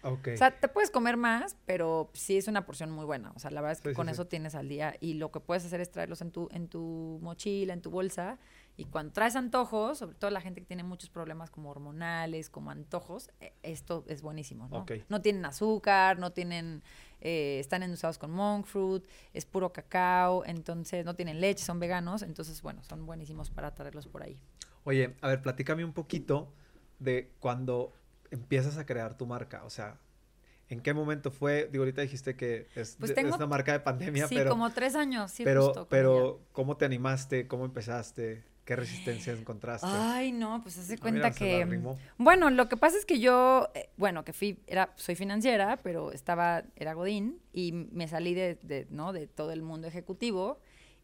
Ok. O sea, te puedes comer más, pero sí es una porción muy buena. O sea, la verdad es que Sí, con sí. eso tienes al día. Y lo que puedes hacer es traerlos en tu, en tu mochila, en tu bolsa. Y cuando traes antojos, sobre todo la gente que tiene muchos problemas como hormonales, como antojos, eh, esto es buenísimo, ¿no? Ok. No tienen azúcar, no tienen, eh, están endulzados con monk fruit, es puro cacao, entonces no tienen leche, son veganos, entonces, bueno, son buenísimos para traerlos por ahí. Oye, a ver, platícame un poquito de cuando empiezas a crear tu marca. O sea, ¿en qué momento fue? Digo, ahorita dijiste que es, Pues tengo- es una marca de pandemia, sí, pero, como tres años, sí, pero, justo. pero ¿cómo te animaste? ¿Cómo empezaste? ¿Qué resistencia encontraste? Ay, no, pues hace Ah, cuenta mira, se la que... rimó. Bueno, lo que pasa es que yo, eh, bueno, que fui, era, soy financiera, pero estaba, era Godín, y me salí de, de, ¿no? de todo el mundo ejecutivo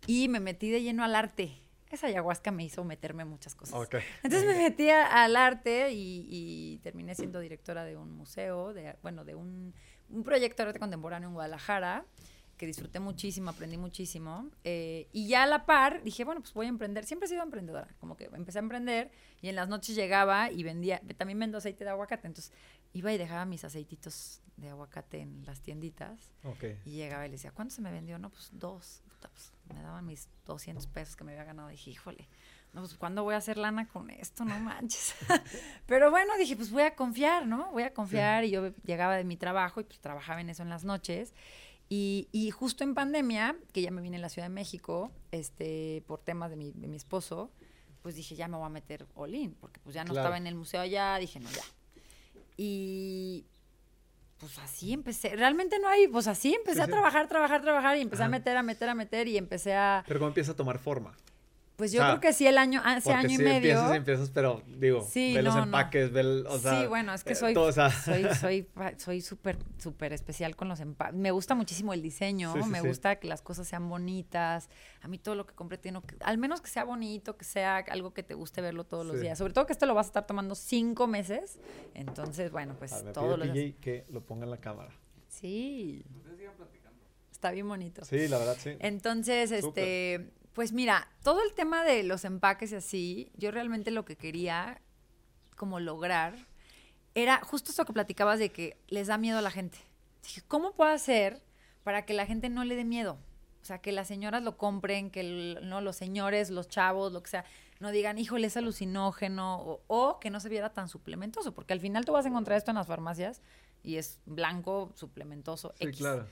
y me metí de lleno al arte. Esa ayahuasca me hizo meterme en muchas cosas. Ok. Entonces me metí al arte y, y terminé siendo directora de un museo, de, bueno, de un, un proyecto de arte contemporáneo en Guadalajara, que disfruté muchísimo, aprendí muchísimo. eh, y ya a la par dije, bueno, pues voy a emprender. Siempre he sido emprendedora, como que empecé a emprender y en las noches llegaba y vendía, también vendo aceite de aguacate, entonces iba y dejaba mis aceititos de aguacate en las tienditas. Ok. Y llegaba y le decía, ¿cuánto se me vendió? No, pues dos. Puta, pues, me daban mis 200 pesos que me había ganado. dije, híjole, no, pues ¿cuándo voy a hacer lana con esto? No manches. [laughs] [laughs] Pero bueno, dije, pues voy a confiar, ¿no? Voy a confiar. Y yo llegaba de mi trabajo y pues trabajaba en eso en las noches. Y, y justo en pandemia, que ya me vine a la Ciudad de México, este, por temas de mi, de mi esposo, pues dije, ya me voy a meter all in, porque pues ya no Claro. estaba en el museo allá, dije, no, ya. Y pues así empecé. Realmente no hay, pues así empecé Sí, a trabajar, trabajar, trabajar y empecé Ajá. a meter, a meter, a meter y empecé a, Pero ¿cómo empieza a tomar forma? Pues O yo sea, creo que sí el año, hace Porque año y sí medio. empiezas, empiezas, pero digo, Sí, ve los no. empaques, ve el, o sea, sí, bueno, es que eh, soy, todo, o sea, soy, [laughs] soy, soy súper, súper especial con los empaques. Me gusta muchísimo el diseño, Sí, sí, me sí. gusta que las cosas sean bonitas. A mí todo lo que compré tiene que, al menos que sea bonito, que sea algo que te guste verlo todos los días. Sobre todo que esto lo vas a estar tomando cinco meses. Entonces, bueno, pues ver, todos los PJ que lo ponga en la cámara. Sí, Ustedes sigan platicando. está bien bonito. Sí, la verdad, sí. Entonces, este, pues mira, todo el tema de los empaques y así, yo realmente lo que quería como lograr era justo esto que platicabas de que les da miedo a la gente. Dije, ¿cómo puedo hacer para que la gente no le dé miedo? O sea, que las señoras lo compren, que el- no los señores, los chavos, lo que sea, no digan, híjole, es alucinógeno, o, o que no se viera tan suplementoso, porque al final tú vas a encontrar esto en las farmacias y es blanco, suplementoso, Sí, X. claro.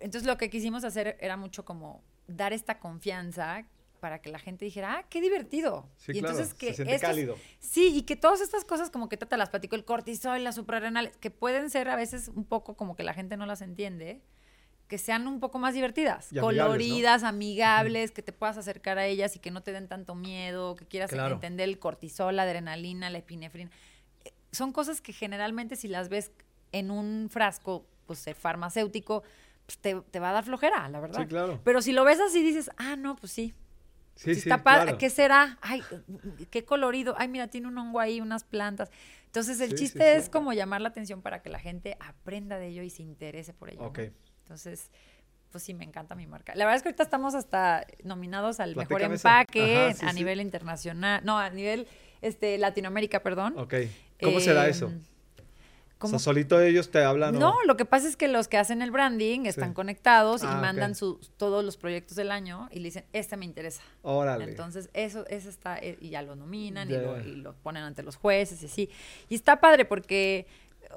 Entonces lo que quisimos hacer era mucho como dar esta confianza para que la gente dijera, ah, qué divertido. Sí, y claro, entonces que se siente estos- cálido. Sí, y que todas estas cosas como que te las platico, el cortisol, las suprarrenales, que pueden ser a veces un poco como que la gente no las entiende, que sean un poco más divertidas, Y amigables, ¿no? coloridas, amigables, que te puedas acercar a ellas y que no te den tanto miedo, que quieras Claro. entender el cortisol, la adrenalina, la epinefrina. Eh, Son cosas que generalmente si las ves en un frasco, pues farmacéutico, pues te, te va a dar flojera, la verdad. Sí, claro. Pero si lo ves así dices, ah, no, pues sí, Sí, Sí, sí, está padre. claro. ¿Qué será? Ay, qué colorido. Ay, mira, tiene un hongo ahí, unas plantas. Entonces, el Sí, chiste es como llamar la atención para que la gente aprenda de ello y se interese por ello. ¿no? Ok. Entonces, pues sí, me encanta mi marca. La verdad es que ahorita estamos hasta nominados al mejor Platícame ese. empaque Ajá, a nivel internacional. No, a nivel este, Latinoamérica, perdón. Ok. ¿Cómo será Eh, O ¿cómo sea, solito ellos te hablan. o- no, lo que pasa es que los que hacen el branding están Sí. conectados y Ah, mandan sus, todos los proyectos del año y le dicen, este me interesa. Órale. Entonces, eso, eso está, eh, y ya lo nominan y, lo, y lo ponen ante los jueces y así. Y está padre porque,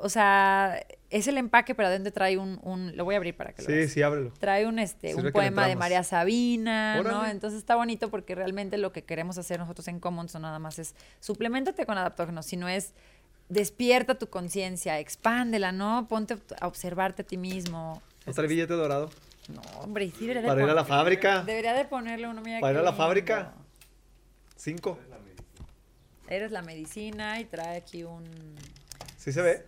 o sea, es el empaque, pero adentro trae un, un lo voy a abrir para que lo sí, veas. sí, ábrelo. Trae un, este, Sirve un poema de. María Sabina, ¿no? Entonces está bonito porque realmente lo que queremos hacer nosotros en Commons no nada más es suplementate con adaptógenos, sino es despierta tu conciencia, expándela, ¿no? Ponte a observarte a ti mismo. ¿No trae billete dorado? No, hombre, sí debería de Para ir a la fábrica. Debería de ponerle uno, mira Para ir a la lindo. fábrica. Cinco. Eres la medicina y trae aquí un... ¿Sí se ve?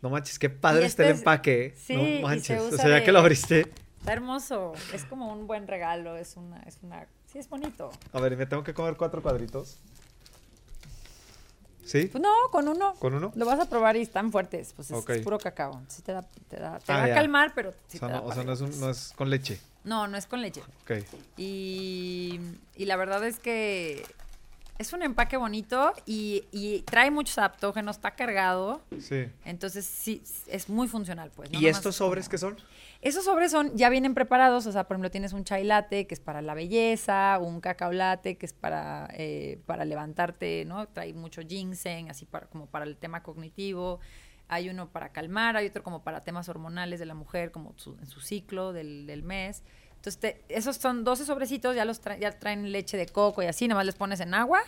No manches, qué padre Y está el este es- empaque. ¿eh? sí, no manches. se O sea, ya de- que lo abriste. Está hermoso. Es como un buen regalo. Es una... Es una sí, es bonito. A ver, ¿y me tengo que comer cuatro cuadritos? ¿Sí? Pues no, con uno. ¿Con uno? Lo vas a probar y están fuertes. Pues es, puro cacao. Sí te da... Te, da, te Ah, va a calmar, pero sí o sea, te da no, o sea, no, es un- no es con leche. no, no es con leche. Ok. Y, y la verdad es que es un empaque bonito y, y trae muchos adaptógenos, está cargado. Sí. Entonces sí, es muy funcional, pues. no ¿Y estos como- sobres qué son? Esos sobres son, ya vienen preparados, o sea, por ejemplo, tienes un chai latte que es para la belleza, un cacao latte que es para, eh, para levantarte, ¿no? Trae mucho ginseng, así para, como para el tema cognitivo. Hay uno para calmar, hay otro como para temas hormonales de la mujer, como su- en su ciclo del, del mes. Entonces, te- esos son 12 sobrecitos, ya los ya traen leche de coco y así, nada más les pones en agua.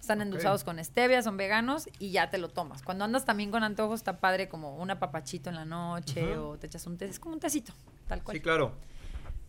Están endulzados con stevia, son veganos y ya te lo tomas. Cuando andas también con antojos, está padre como un apapachito en la noche o te echas un té. Es como un tecito, tal cual. Sí, claro.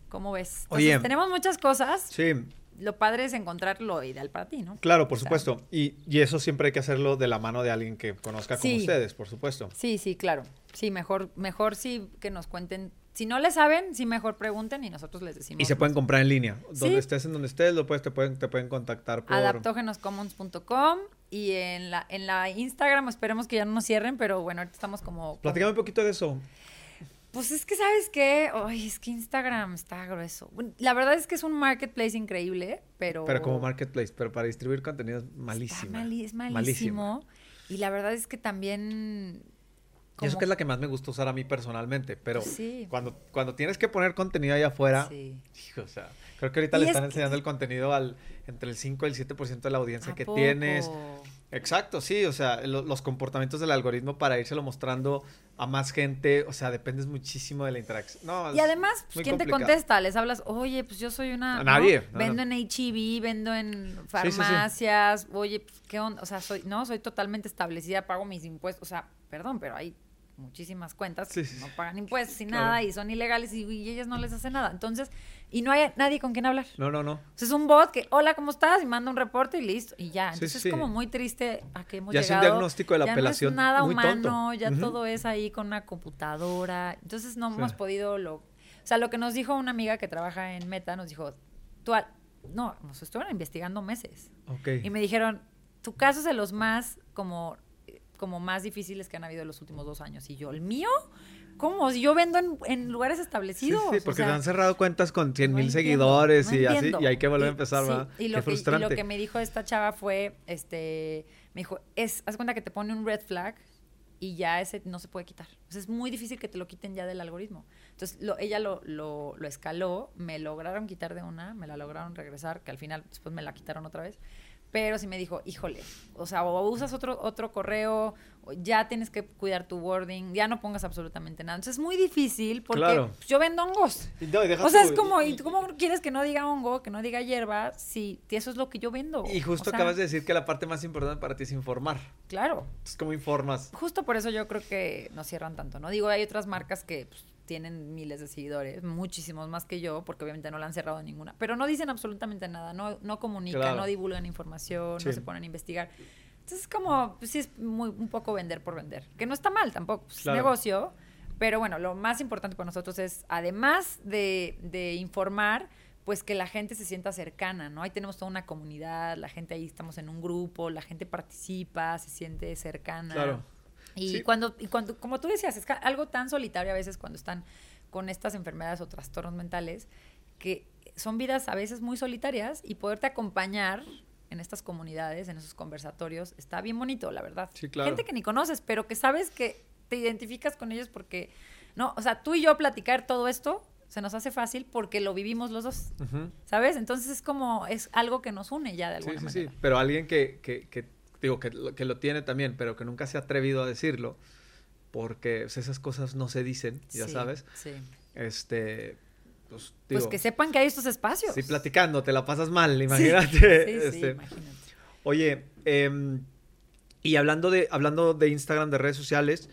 ¿Cómo ves? Entonces, Oye. tenemos muchas cosas. Sí, Lo padre es encontrar lo ideal para ti, ¿no? claro, por O sea, supuesto. Y, y eso siempre hay que hacerlo de la mano de alguien que conozca como ustedes, por supuesto. Sí, sí, claro. Sí, mejor, mejor sí que nos cuenten. Si no le saben, sí mejor pregunten y nosotros les decimos. Y se pueden comprar en línea. Donde Sí. estés, en donde estés, lo puedes, te, pueden, te pueden contactar por... adaptógenoscommons.com y en la, en la Instagram esperemos que ya no nos cierren, pero bueno, ahorita estamos como... como- Platícame un poquito de eso. Pues es que, ¿sabes qué? Ay, es que Instagram está grueso. La verdad es que es un marketplace increíble, pero... Pero como marketplace, pero para distribuir contenido es malísimo. mali- es malísimo. Y la verdad es que también... Y eso que es la que más me gusta usar a mí personalmente, pero Sí. cuando, cuando tienes que poner contenido allá afuera, Sí. hijo, o sea, creo que ahorita Y le es están que- enseñando el contenido al entre el 5 y el 7% de la audiencia ¿A que poco? tienes. Exacto, sí, o sea, lo- los comportamientos del algoritmo para írselo mostrando a más gente, o sea, dependes muchísimo de la interacción. No, Y además, pues, ¿quién te contesta? Les hablas, oye, pues yo soy una... A nadie, no, Vendo no. en HEB, vendo en sí, sí. farmacias, oye, pues, ¿qué onda? O sea, soy, no, soy totalmente establecida, pago mis impuestos. O sea, perdón, pero hay muchísimas cuentas Sí, que sí, no pagan impuestos y Claro. nada y son ilegales y, y ellas no les hacen nada. Entonces, y no hay nadie con quien hablar. No, no, no. O sea, es un bot que, hola, ¿cómo estás? Y manda un reporte y listo. Y ya. Entonces sí. es como muy triste a que hemos Ya es un llegado. diagnóstico de la ya apelación No es nada muy humano, tonto. ya todo es ahí con una computadora. Entonces no hemos podido lo. O sea, lo que nos dijo una amiga que trabaja en Meta, nos dijo, tú, al- no, nos estuvieron investigando meses. Ok. Y me dijeron, tu caso es de los más como, como más difíciles que han habido en los últimos dos años. Y yo, ¿el mío? ¿Cómo? Si yo vendo en, en lugares Sí, establecidos. sí, o porque sea, se han cerrado cuentas con 100 no mil entiendo, seguidores no y así, entiendo. y hay que volver a Y- empezar, sí, ¿verdad? Y Qué lo, que, y frustrante. lo que me dijo esta chava fue, este, me dijo, es, haz cuenta que te pone un red flag y ya ese no se puede quitar. O sea, es muy difícil que te lo quiten ya del algoritmo. Entonces, lo, ella lo, lo, lo escaló, me lograron quitar de una, me la lograron regresar, que al final después me la quitaron otra vez. Pero sí me dijo, híjole, o sea, o usas otro, otro correo, o ya tienes que cuidar tu wording, ya no pongas absolutamente nada. Entonces es muy difícil porque Claro. yo vendo hongos. No, y O sea, es como, ¿y cómo quieres que no diga hongo, que no diga hierba, si eso es lo que yo vendo? Y justo O sea, acabas de decir que la parte más importante para ti es informar. Claro. Es como informas. Justo por eso yo creo que no cierran tanto, ¿no? Digo, hay otras marcas que pues, tienen miles de seguidores, muchísimos más que yo, porque obviamente no la han cerrado ninguna, pero no dicen absolutamente nada, no, no comunican, Claro. no divulgan información, Sí. no se ponen a investigar. Entonces es como, pues sí es muy, un poco vender por vender, que no está mal tampoco, pues, Claro. negocio, pero bueno, lo más importante para nosotros es, además de, de informar, pues que la gente se sienta cercana, ¿no? Ahí tenemos toda una comunidad, la gente ahí estamos en un grupo, la gente participa, se siente cercana. Claro. Y Sí. cuando, y cuando, como tú decías, es algo tan solitario a veces cuando están con estas enfermedades o trastornos mentales, que son vidas a veces muy solitarias y poderte acompañar en estas comunidades, en esos conversatorios, está bien bonito, la verdad. Sí, claro. Gente que ni conoces, pero que sabes que te identificas con ellos porque, no, o sea, tú y yo platicar todo esto se nos hace fácil porque lo vivimos los dos, Ujú. ¿sabes? Entonces es como, es algo que nos une ya de Sí, alguna sí, manera. sí. Pero alguien que, que, que digo, que, lo- que lo tiene también, pero que nunca se ha atrevido a decirlo, porque pues, esas cosas no se dicen, ya Sí, sabes. Sí. Este, pues, Pues que sepan que hay estos espacios. Sí, platicando, te la pasas mal, Sí, imagínate. Sí, sí, este. imagínate. Oye, em, y hablando de, hablando de Instagram, de redes sociales,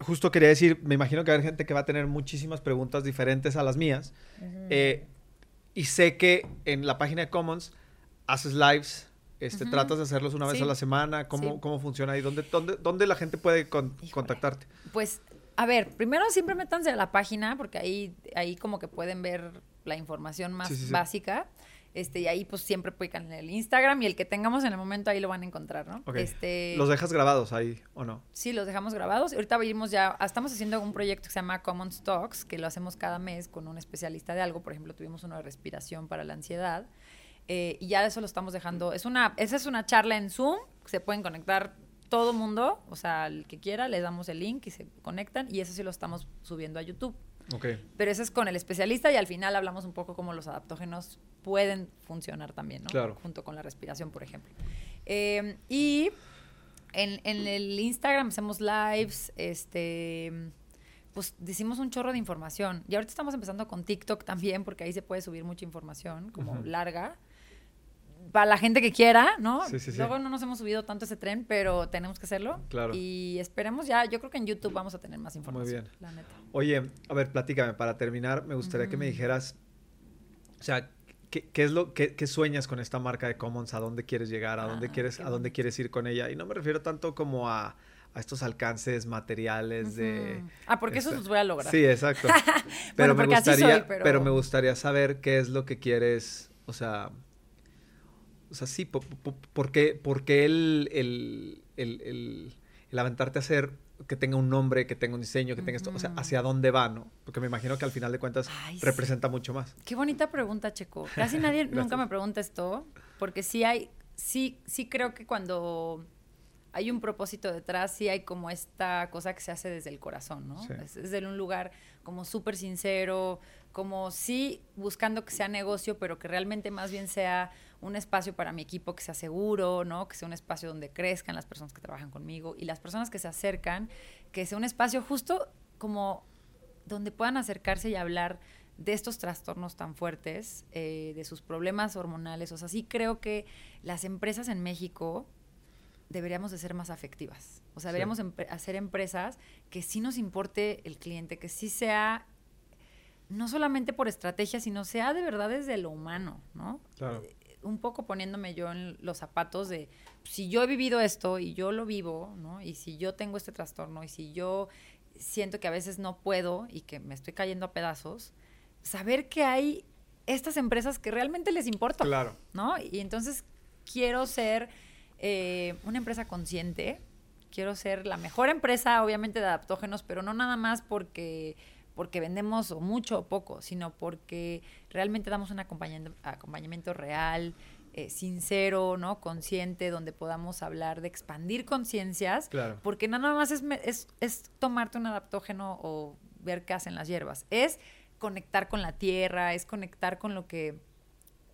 justo quería decir, me imagino que va a haber gente que va a tener muchísimas preguntas diferentes a las mías. Eh, y sé que en la página de Commons haces lives, este, tratas de hacerlos una vez Sí. a la semana. ¿Cómo, Sí. cómo funciona ahí? ¿Dónde, dónde, dónde la gente puede con- contactarte? Pues, a ver, primero siempre métanse a la página porque ahí, ahí como que pueden ver la información más Sí, básica. Este, y ahí pues siempre pican el Instagram y el que tengamos en el momento ahí lo van a encontrar, ¿no? Este, ¿Los dejas grabados ahí o no? Sí, los dejamos grabados. Ahorita vimos ya, estamos haciendo un proyecto que se llama Common Talks, que lo hacemos cada mes con un especialista de algo. Por ejemplo, tuvimos uno de respiración para la ansiedad. Eh, y ya eso lo estamos dejando. Es una, esa es una charla en Zoom, se pueden conectar todo mundo, o sea, el que quiera, les damos el link y se conectan. Y eso sí lo estamos subiendo a YouTube. Ok. Pero eso es con el especialista y al final hablamos un poco cómo los adaptógenos pueden funcionar también, ¿no? Claro. Junto con la respiración, por ejemplo. Eh, y en, en el Instagram hacemos lives, este, pues decimos un chorro de información. Y ahorita estamos empezando con TikTok también, porque ahí se puede subir mucha información, como larga. Para la gente que quiera, ¿no? Sí, sí, sí. Luego no nos hemos subido tanto ese tren, pero tenemos que hacerlo. Claro. Y esperemos ya, yo creo que en YouTube vamos a tener más información. bien. La neta. Oye, a ver, platícame, para terminar, me gustaría que me dijeras, o sea, ¿qué, qué es lo qué sueñas con esta marca de Commons? ¿A dónde quieres llegar? ¿A dónde Ah, quieres, a dónde quieres ir con ella? Y no me refiero tanto como a, a estos alcances materiales de... Ah, porque eso esta- los voy a lograr. Sí, exacto. [laughs] Pero me porque así gustaría, soy, pero- pero me gustaría saber qué es lo que quieres, o sea, o sea, sí, po- po- por, por qué el, el, el, el- el aventarte a hacer que tenga un nombre, que tenga un diseño, que tenga esto, o sea, hacia dónde va, ¿no? Porque me imagino que al final de cuentas Ay, representa mucho más. Qué bonita pregunta, Checo. [laughs] Casi nadie nunca me pregunta esto, porque sí hay, sí, sí creo que cuando hay un propósito detrás, sí hay como esta cosa que se hace desde el corazón, ¿no? Sí. Es, es de un lugar como súper sincero, como sí buscando que sea negocio, pero que realmente más bien sea un espacio para mi equipo que sea seguro, ¿no? Que sea un espacio donde crezcan las personas que trabajan conmigo y las personas que se acercan, que sea un espacio justo como donde puedan acercarse y hablar de estos trastornos tan fuertes, eh, de sus problemas hormonales. O sea, sí creo que las empresas en México deberíamos de ser más afectivas. O sea, deberíamos hacer empresas que sí nos importe el cliente, que sí sea no solamente por estrategia, sino sea de verdad desde lo humano, ¿no? Claro. Un poco poniéndome yo en los zapatos de si yo he vivido esto y yo lo vivo, ¿no? Y si yo tengo este trastorno y si yo siento que a veces no puedo y que me estoy cayendo a pedazos, saber que hay estas empresas que realmente les importa, Claro. ¿no? Y entonces quiero ser eh, una empresa consciente, quiero ser la mejor empresa, obviamente, de adaptógenos, pero no nada más porque porque vendemos o mucho o poco, sino porque realmente damos un acompañamiento, acompañamiento real, eh, sincero, ¿no? Consciente, donde podamos hablar de expandir conciencias, Claro. porque no nada más es, es, es tomarte un adaptógeno o ver qué hacen las hierbas, es conectar con la tierra, es conectar con lo que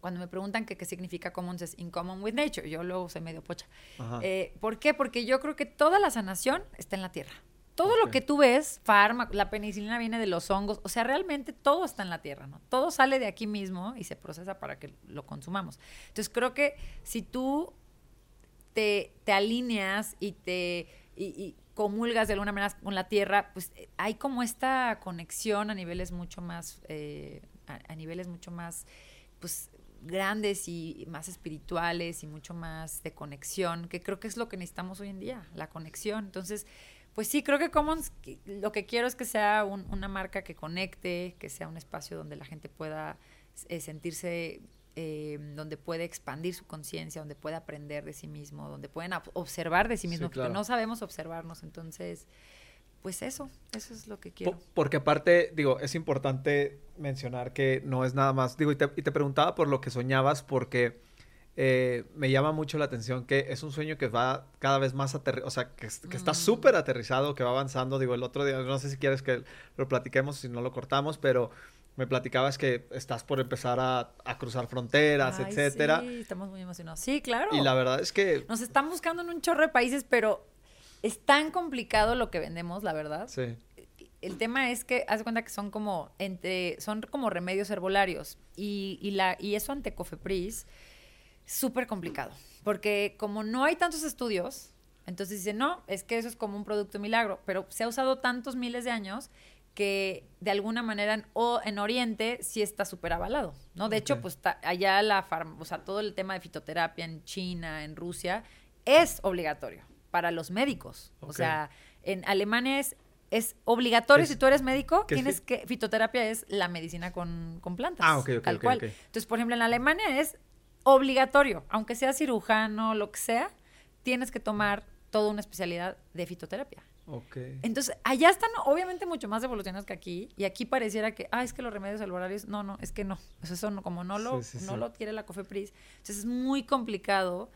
cuando me preguntan que qué significa commons es in common with nature, yo luego soy medio pocha. Eh, ¿Por qué? Porque yo creo que toda la sanación está en la tierra. Todo lo que tú ves, fármaco, la penicilina viene de los hongos, o sea, realmente todo está en la tierra, ¿no? Todo sale de aquí mismo y se procesa para que lo consumamos. Entonces creo que si tú te, te alineas y te y, y comulgas de alguna manera con la tierra, pues eh, hay como esta conexión a niveles mucho más, eh, a, a niveles mucho más, pues grandes y más espirituales y mucho más de conexión, que creo que es lo que necesitamos hoy en día, la conexión. Entonces, pues sí, creo que Commons lo que quiero es que sea un- una marca que conecte, que sea un espacio donde la gente pueda eh, sentirse, eh, donde puede expandir su conciencia, donde puede aprender de sí mismo, donde pueden ob- observar de sí Sí, mismo, claro. porque no sabemos observarnos. Entonces, pues eso, eso es lo que quiero. Porque aparte, digo, es importante mencionar que no es nada más, digo, y te, y te preguntaba por lo que soñabas, porque eh, me llama mucho la atención que es un sueño que va cada vez más aterrizado, o sea, que, es- que está Mm. súper aterrizado, que va avanzando, digo, el otro día, no sé si quieres que lo platiquemos, si no lo cortamos, pero me platicabas que estás por empezar a, a cruzar fronteras, Ay, etcétera, Sí, estamos muy emocionados. Sí, claro. y la verdad es que, Nos están buscando en un chorro de países, pero es tan complicado lo que vendemos, la verdad. sí, El tema es que, haz cuenta que son como entre, son como remedios herbolarios. Y, y la, y eso ante Cofepris, súper complicado. Porque como no hay tantos estudios, entonces dicen, no, es que eso es como un producto milagro. Pero se ha usado tantos miles de años que de alguna manera en, o en Oriente sí está súper avalado, ¿no? De hecho, pues ta- allá la farm- o sea, todo el tema de fitoterapia en China, en Rusia, es obligatorio para los médicos. O sea, en Alemania es, es obligatorio, Es- si tú eres médico, ¿qué es tienes que, fitoterapia es la medicina con, con plantas. Ah, ok, ok, tal cual. ok. Entonces, por ejemplo, en Alemania es obligatorio, aunque seas cirujano, lo que sea, tienes que tomar toda una especialidad de fitoterapia. ok. Entonces, allá están obviamente mucho más evolucionados que aquí, y aquí pareciera que, ah, es que los remedios herbolarios, no, no, es que no. Sea, eso no, como no lo, Sí, sí, no sí. lo quiere la COFEPRIS, entonces es muy complicado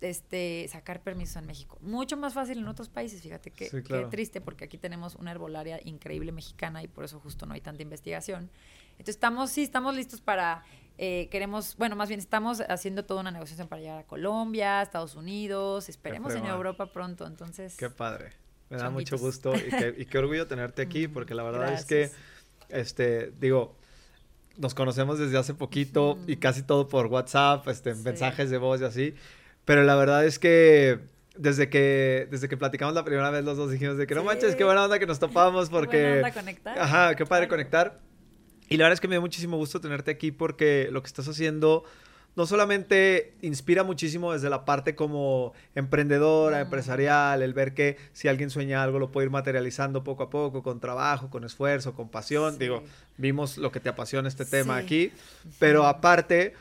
este, sacar permisos en México. Mucho más fácil en otros países, fíjate que, Sí, claro. qué triste, porque aquí tenemos una herbolaria increíble mexicana y por eso justo no hay tanta investigación. Entonces estamos, sí, estamos listos para, eh, queremos, bueno, más bien estamos haciendo toda una negociación para llegar a Colombia, Estados Unidos, esperemos en. Europa pronto, entonces... Qué padre. Me da mucho gusto y qué, y qué orgullo tenerte aquí, porque la verdad es Gracias. que, este, digo, nos conocemos desde hace poquito y casi todo por WhatsApp, este, Sí. mensajes de voz y así. Pero la verdad es que desde que, desde que platicamos la primera vez los dos dijimos de que no Sí. manches, qué buena onda que nos topamos Qué buena porque... onda conectar. Ajá, qué padre Claro. conectar. Y la verdad es que me dio muchísimo gusto tenerte aquí porque lo que estás haciendo no solamente inspira muchísimo desde la parte como emprendedora, empresarial, el ver que si alguien sueña algo lo puede ir materializando poco a poco, con trabajo, con esfuerzo, con pasión. Sí. Digo, vimos lo que te apasiona este tema Sí. aquí, pero aparte,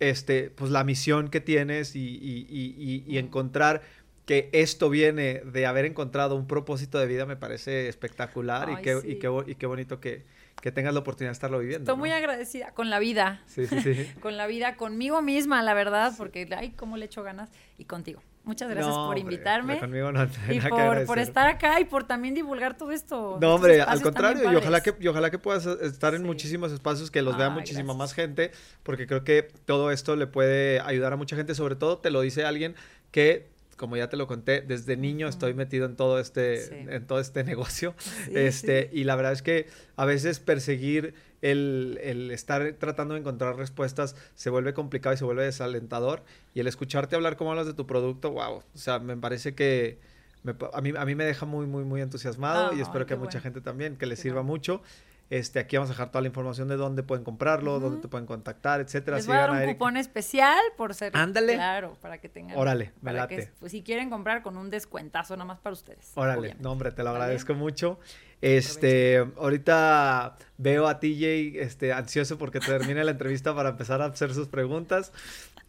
este, pues la misión que tienes y, y- y- encontrar que esto viene de haber encontrado un propósito de vida me parece espectacular y, qué, y, qué, y qué bonito que, que tengas la oportunidad de estarlo viviendo. Estoy ¿no? muy agradecida con la vida, Sí, sí, sí. [laughs] con la vida, conmigo misma, la verdad, porque, ay, cómo le echo ganas, y contigo. Muchas gracias No, por hombre, invitarme. Conmigo no, [laughs] Y por, estar acá y por también divulgar todo esto. No, hombre, al contrario, y ojalá, que, y ojalá que puedas estar en Sí. muchísimos espacios que los vea muchísima gracias. más gente, porque creo que todo esto le puede ayudar a mucha gente, sobre todo te lo dice alguien que, como ya te lo conté, desde niño estoy metido en todo este, Sí. en todo este [laughs] negocio, Sí, este, sí. y la verdad es que a veces perseguir el, el estar tratando de encontrar respuestas se vuelve complicado y se vuelve desalentador, y el escucharte hablar cómo hablas de tu producto, wow, o sea, me parece que... me a, mí, a mí me deja muy, muy, muy entusiasmado y espero que a mucha bueno. gente también, que Qué sirva mucho. Este, aquí vamos a dejar toda la información de dónde pueden comprarlo, dónde Ujú. te pueden contactar, etcétera. Les voy a dar un cupón especial por ser. Ándale. Claro, para que tengan. Órale, me para que, late. pues, si quieren comprar con un descuentazo nada más para ustedes. Órale, obviamente. no hombre, te lo agradezco mucho. Este, ahorita veo a TJ este, ansioso porque termine la entrevista para empezar a hacer sus preguntas.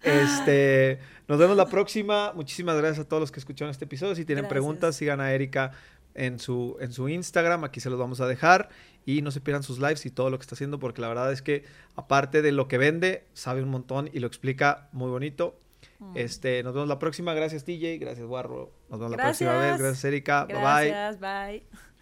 Este, nos vemos la próxima. Muchísimas gracias a todos los que escucharon este episodio. Si tienen Gracias. preguntas, sigan a Erika en su, en su Instagram. Aquí se los vamos a dejar. Y no se pierdan sus lives y todo lo que está haciendo, porque la verdad es que, aparte de lo que vende, sabe un montón y lo explica muy bonito. Mm. Este, nos vemos la próxima. Gracias, TJ. Gracias, Guarro. Nos vemos la próxima vez. Gracias. Gracias, Erika. Bye bye. Gracias, bye.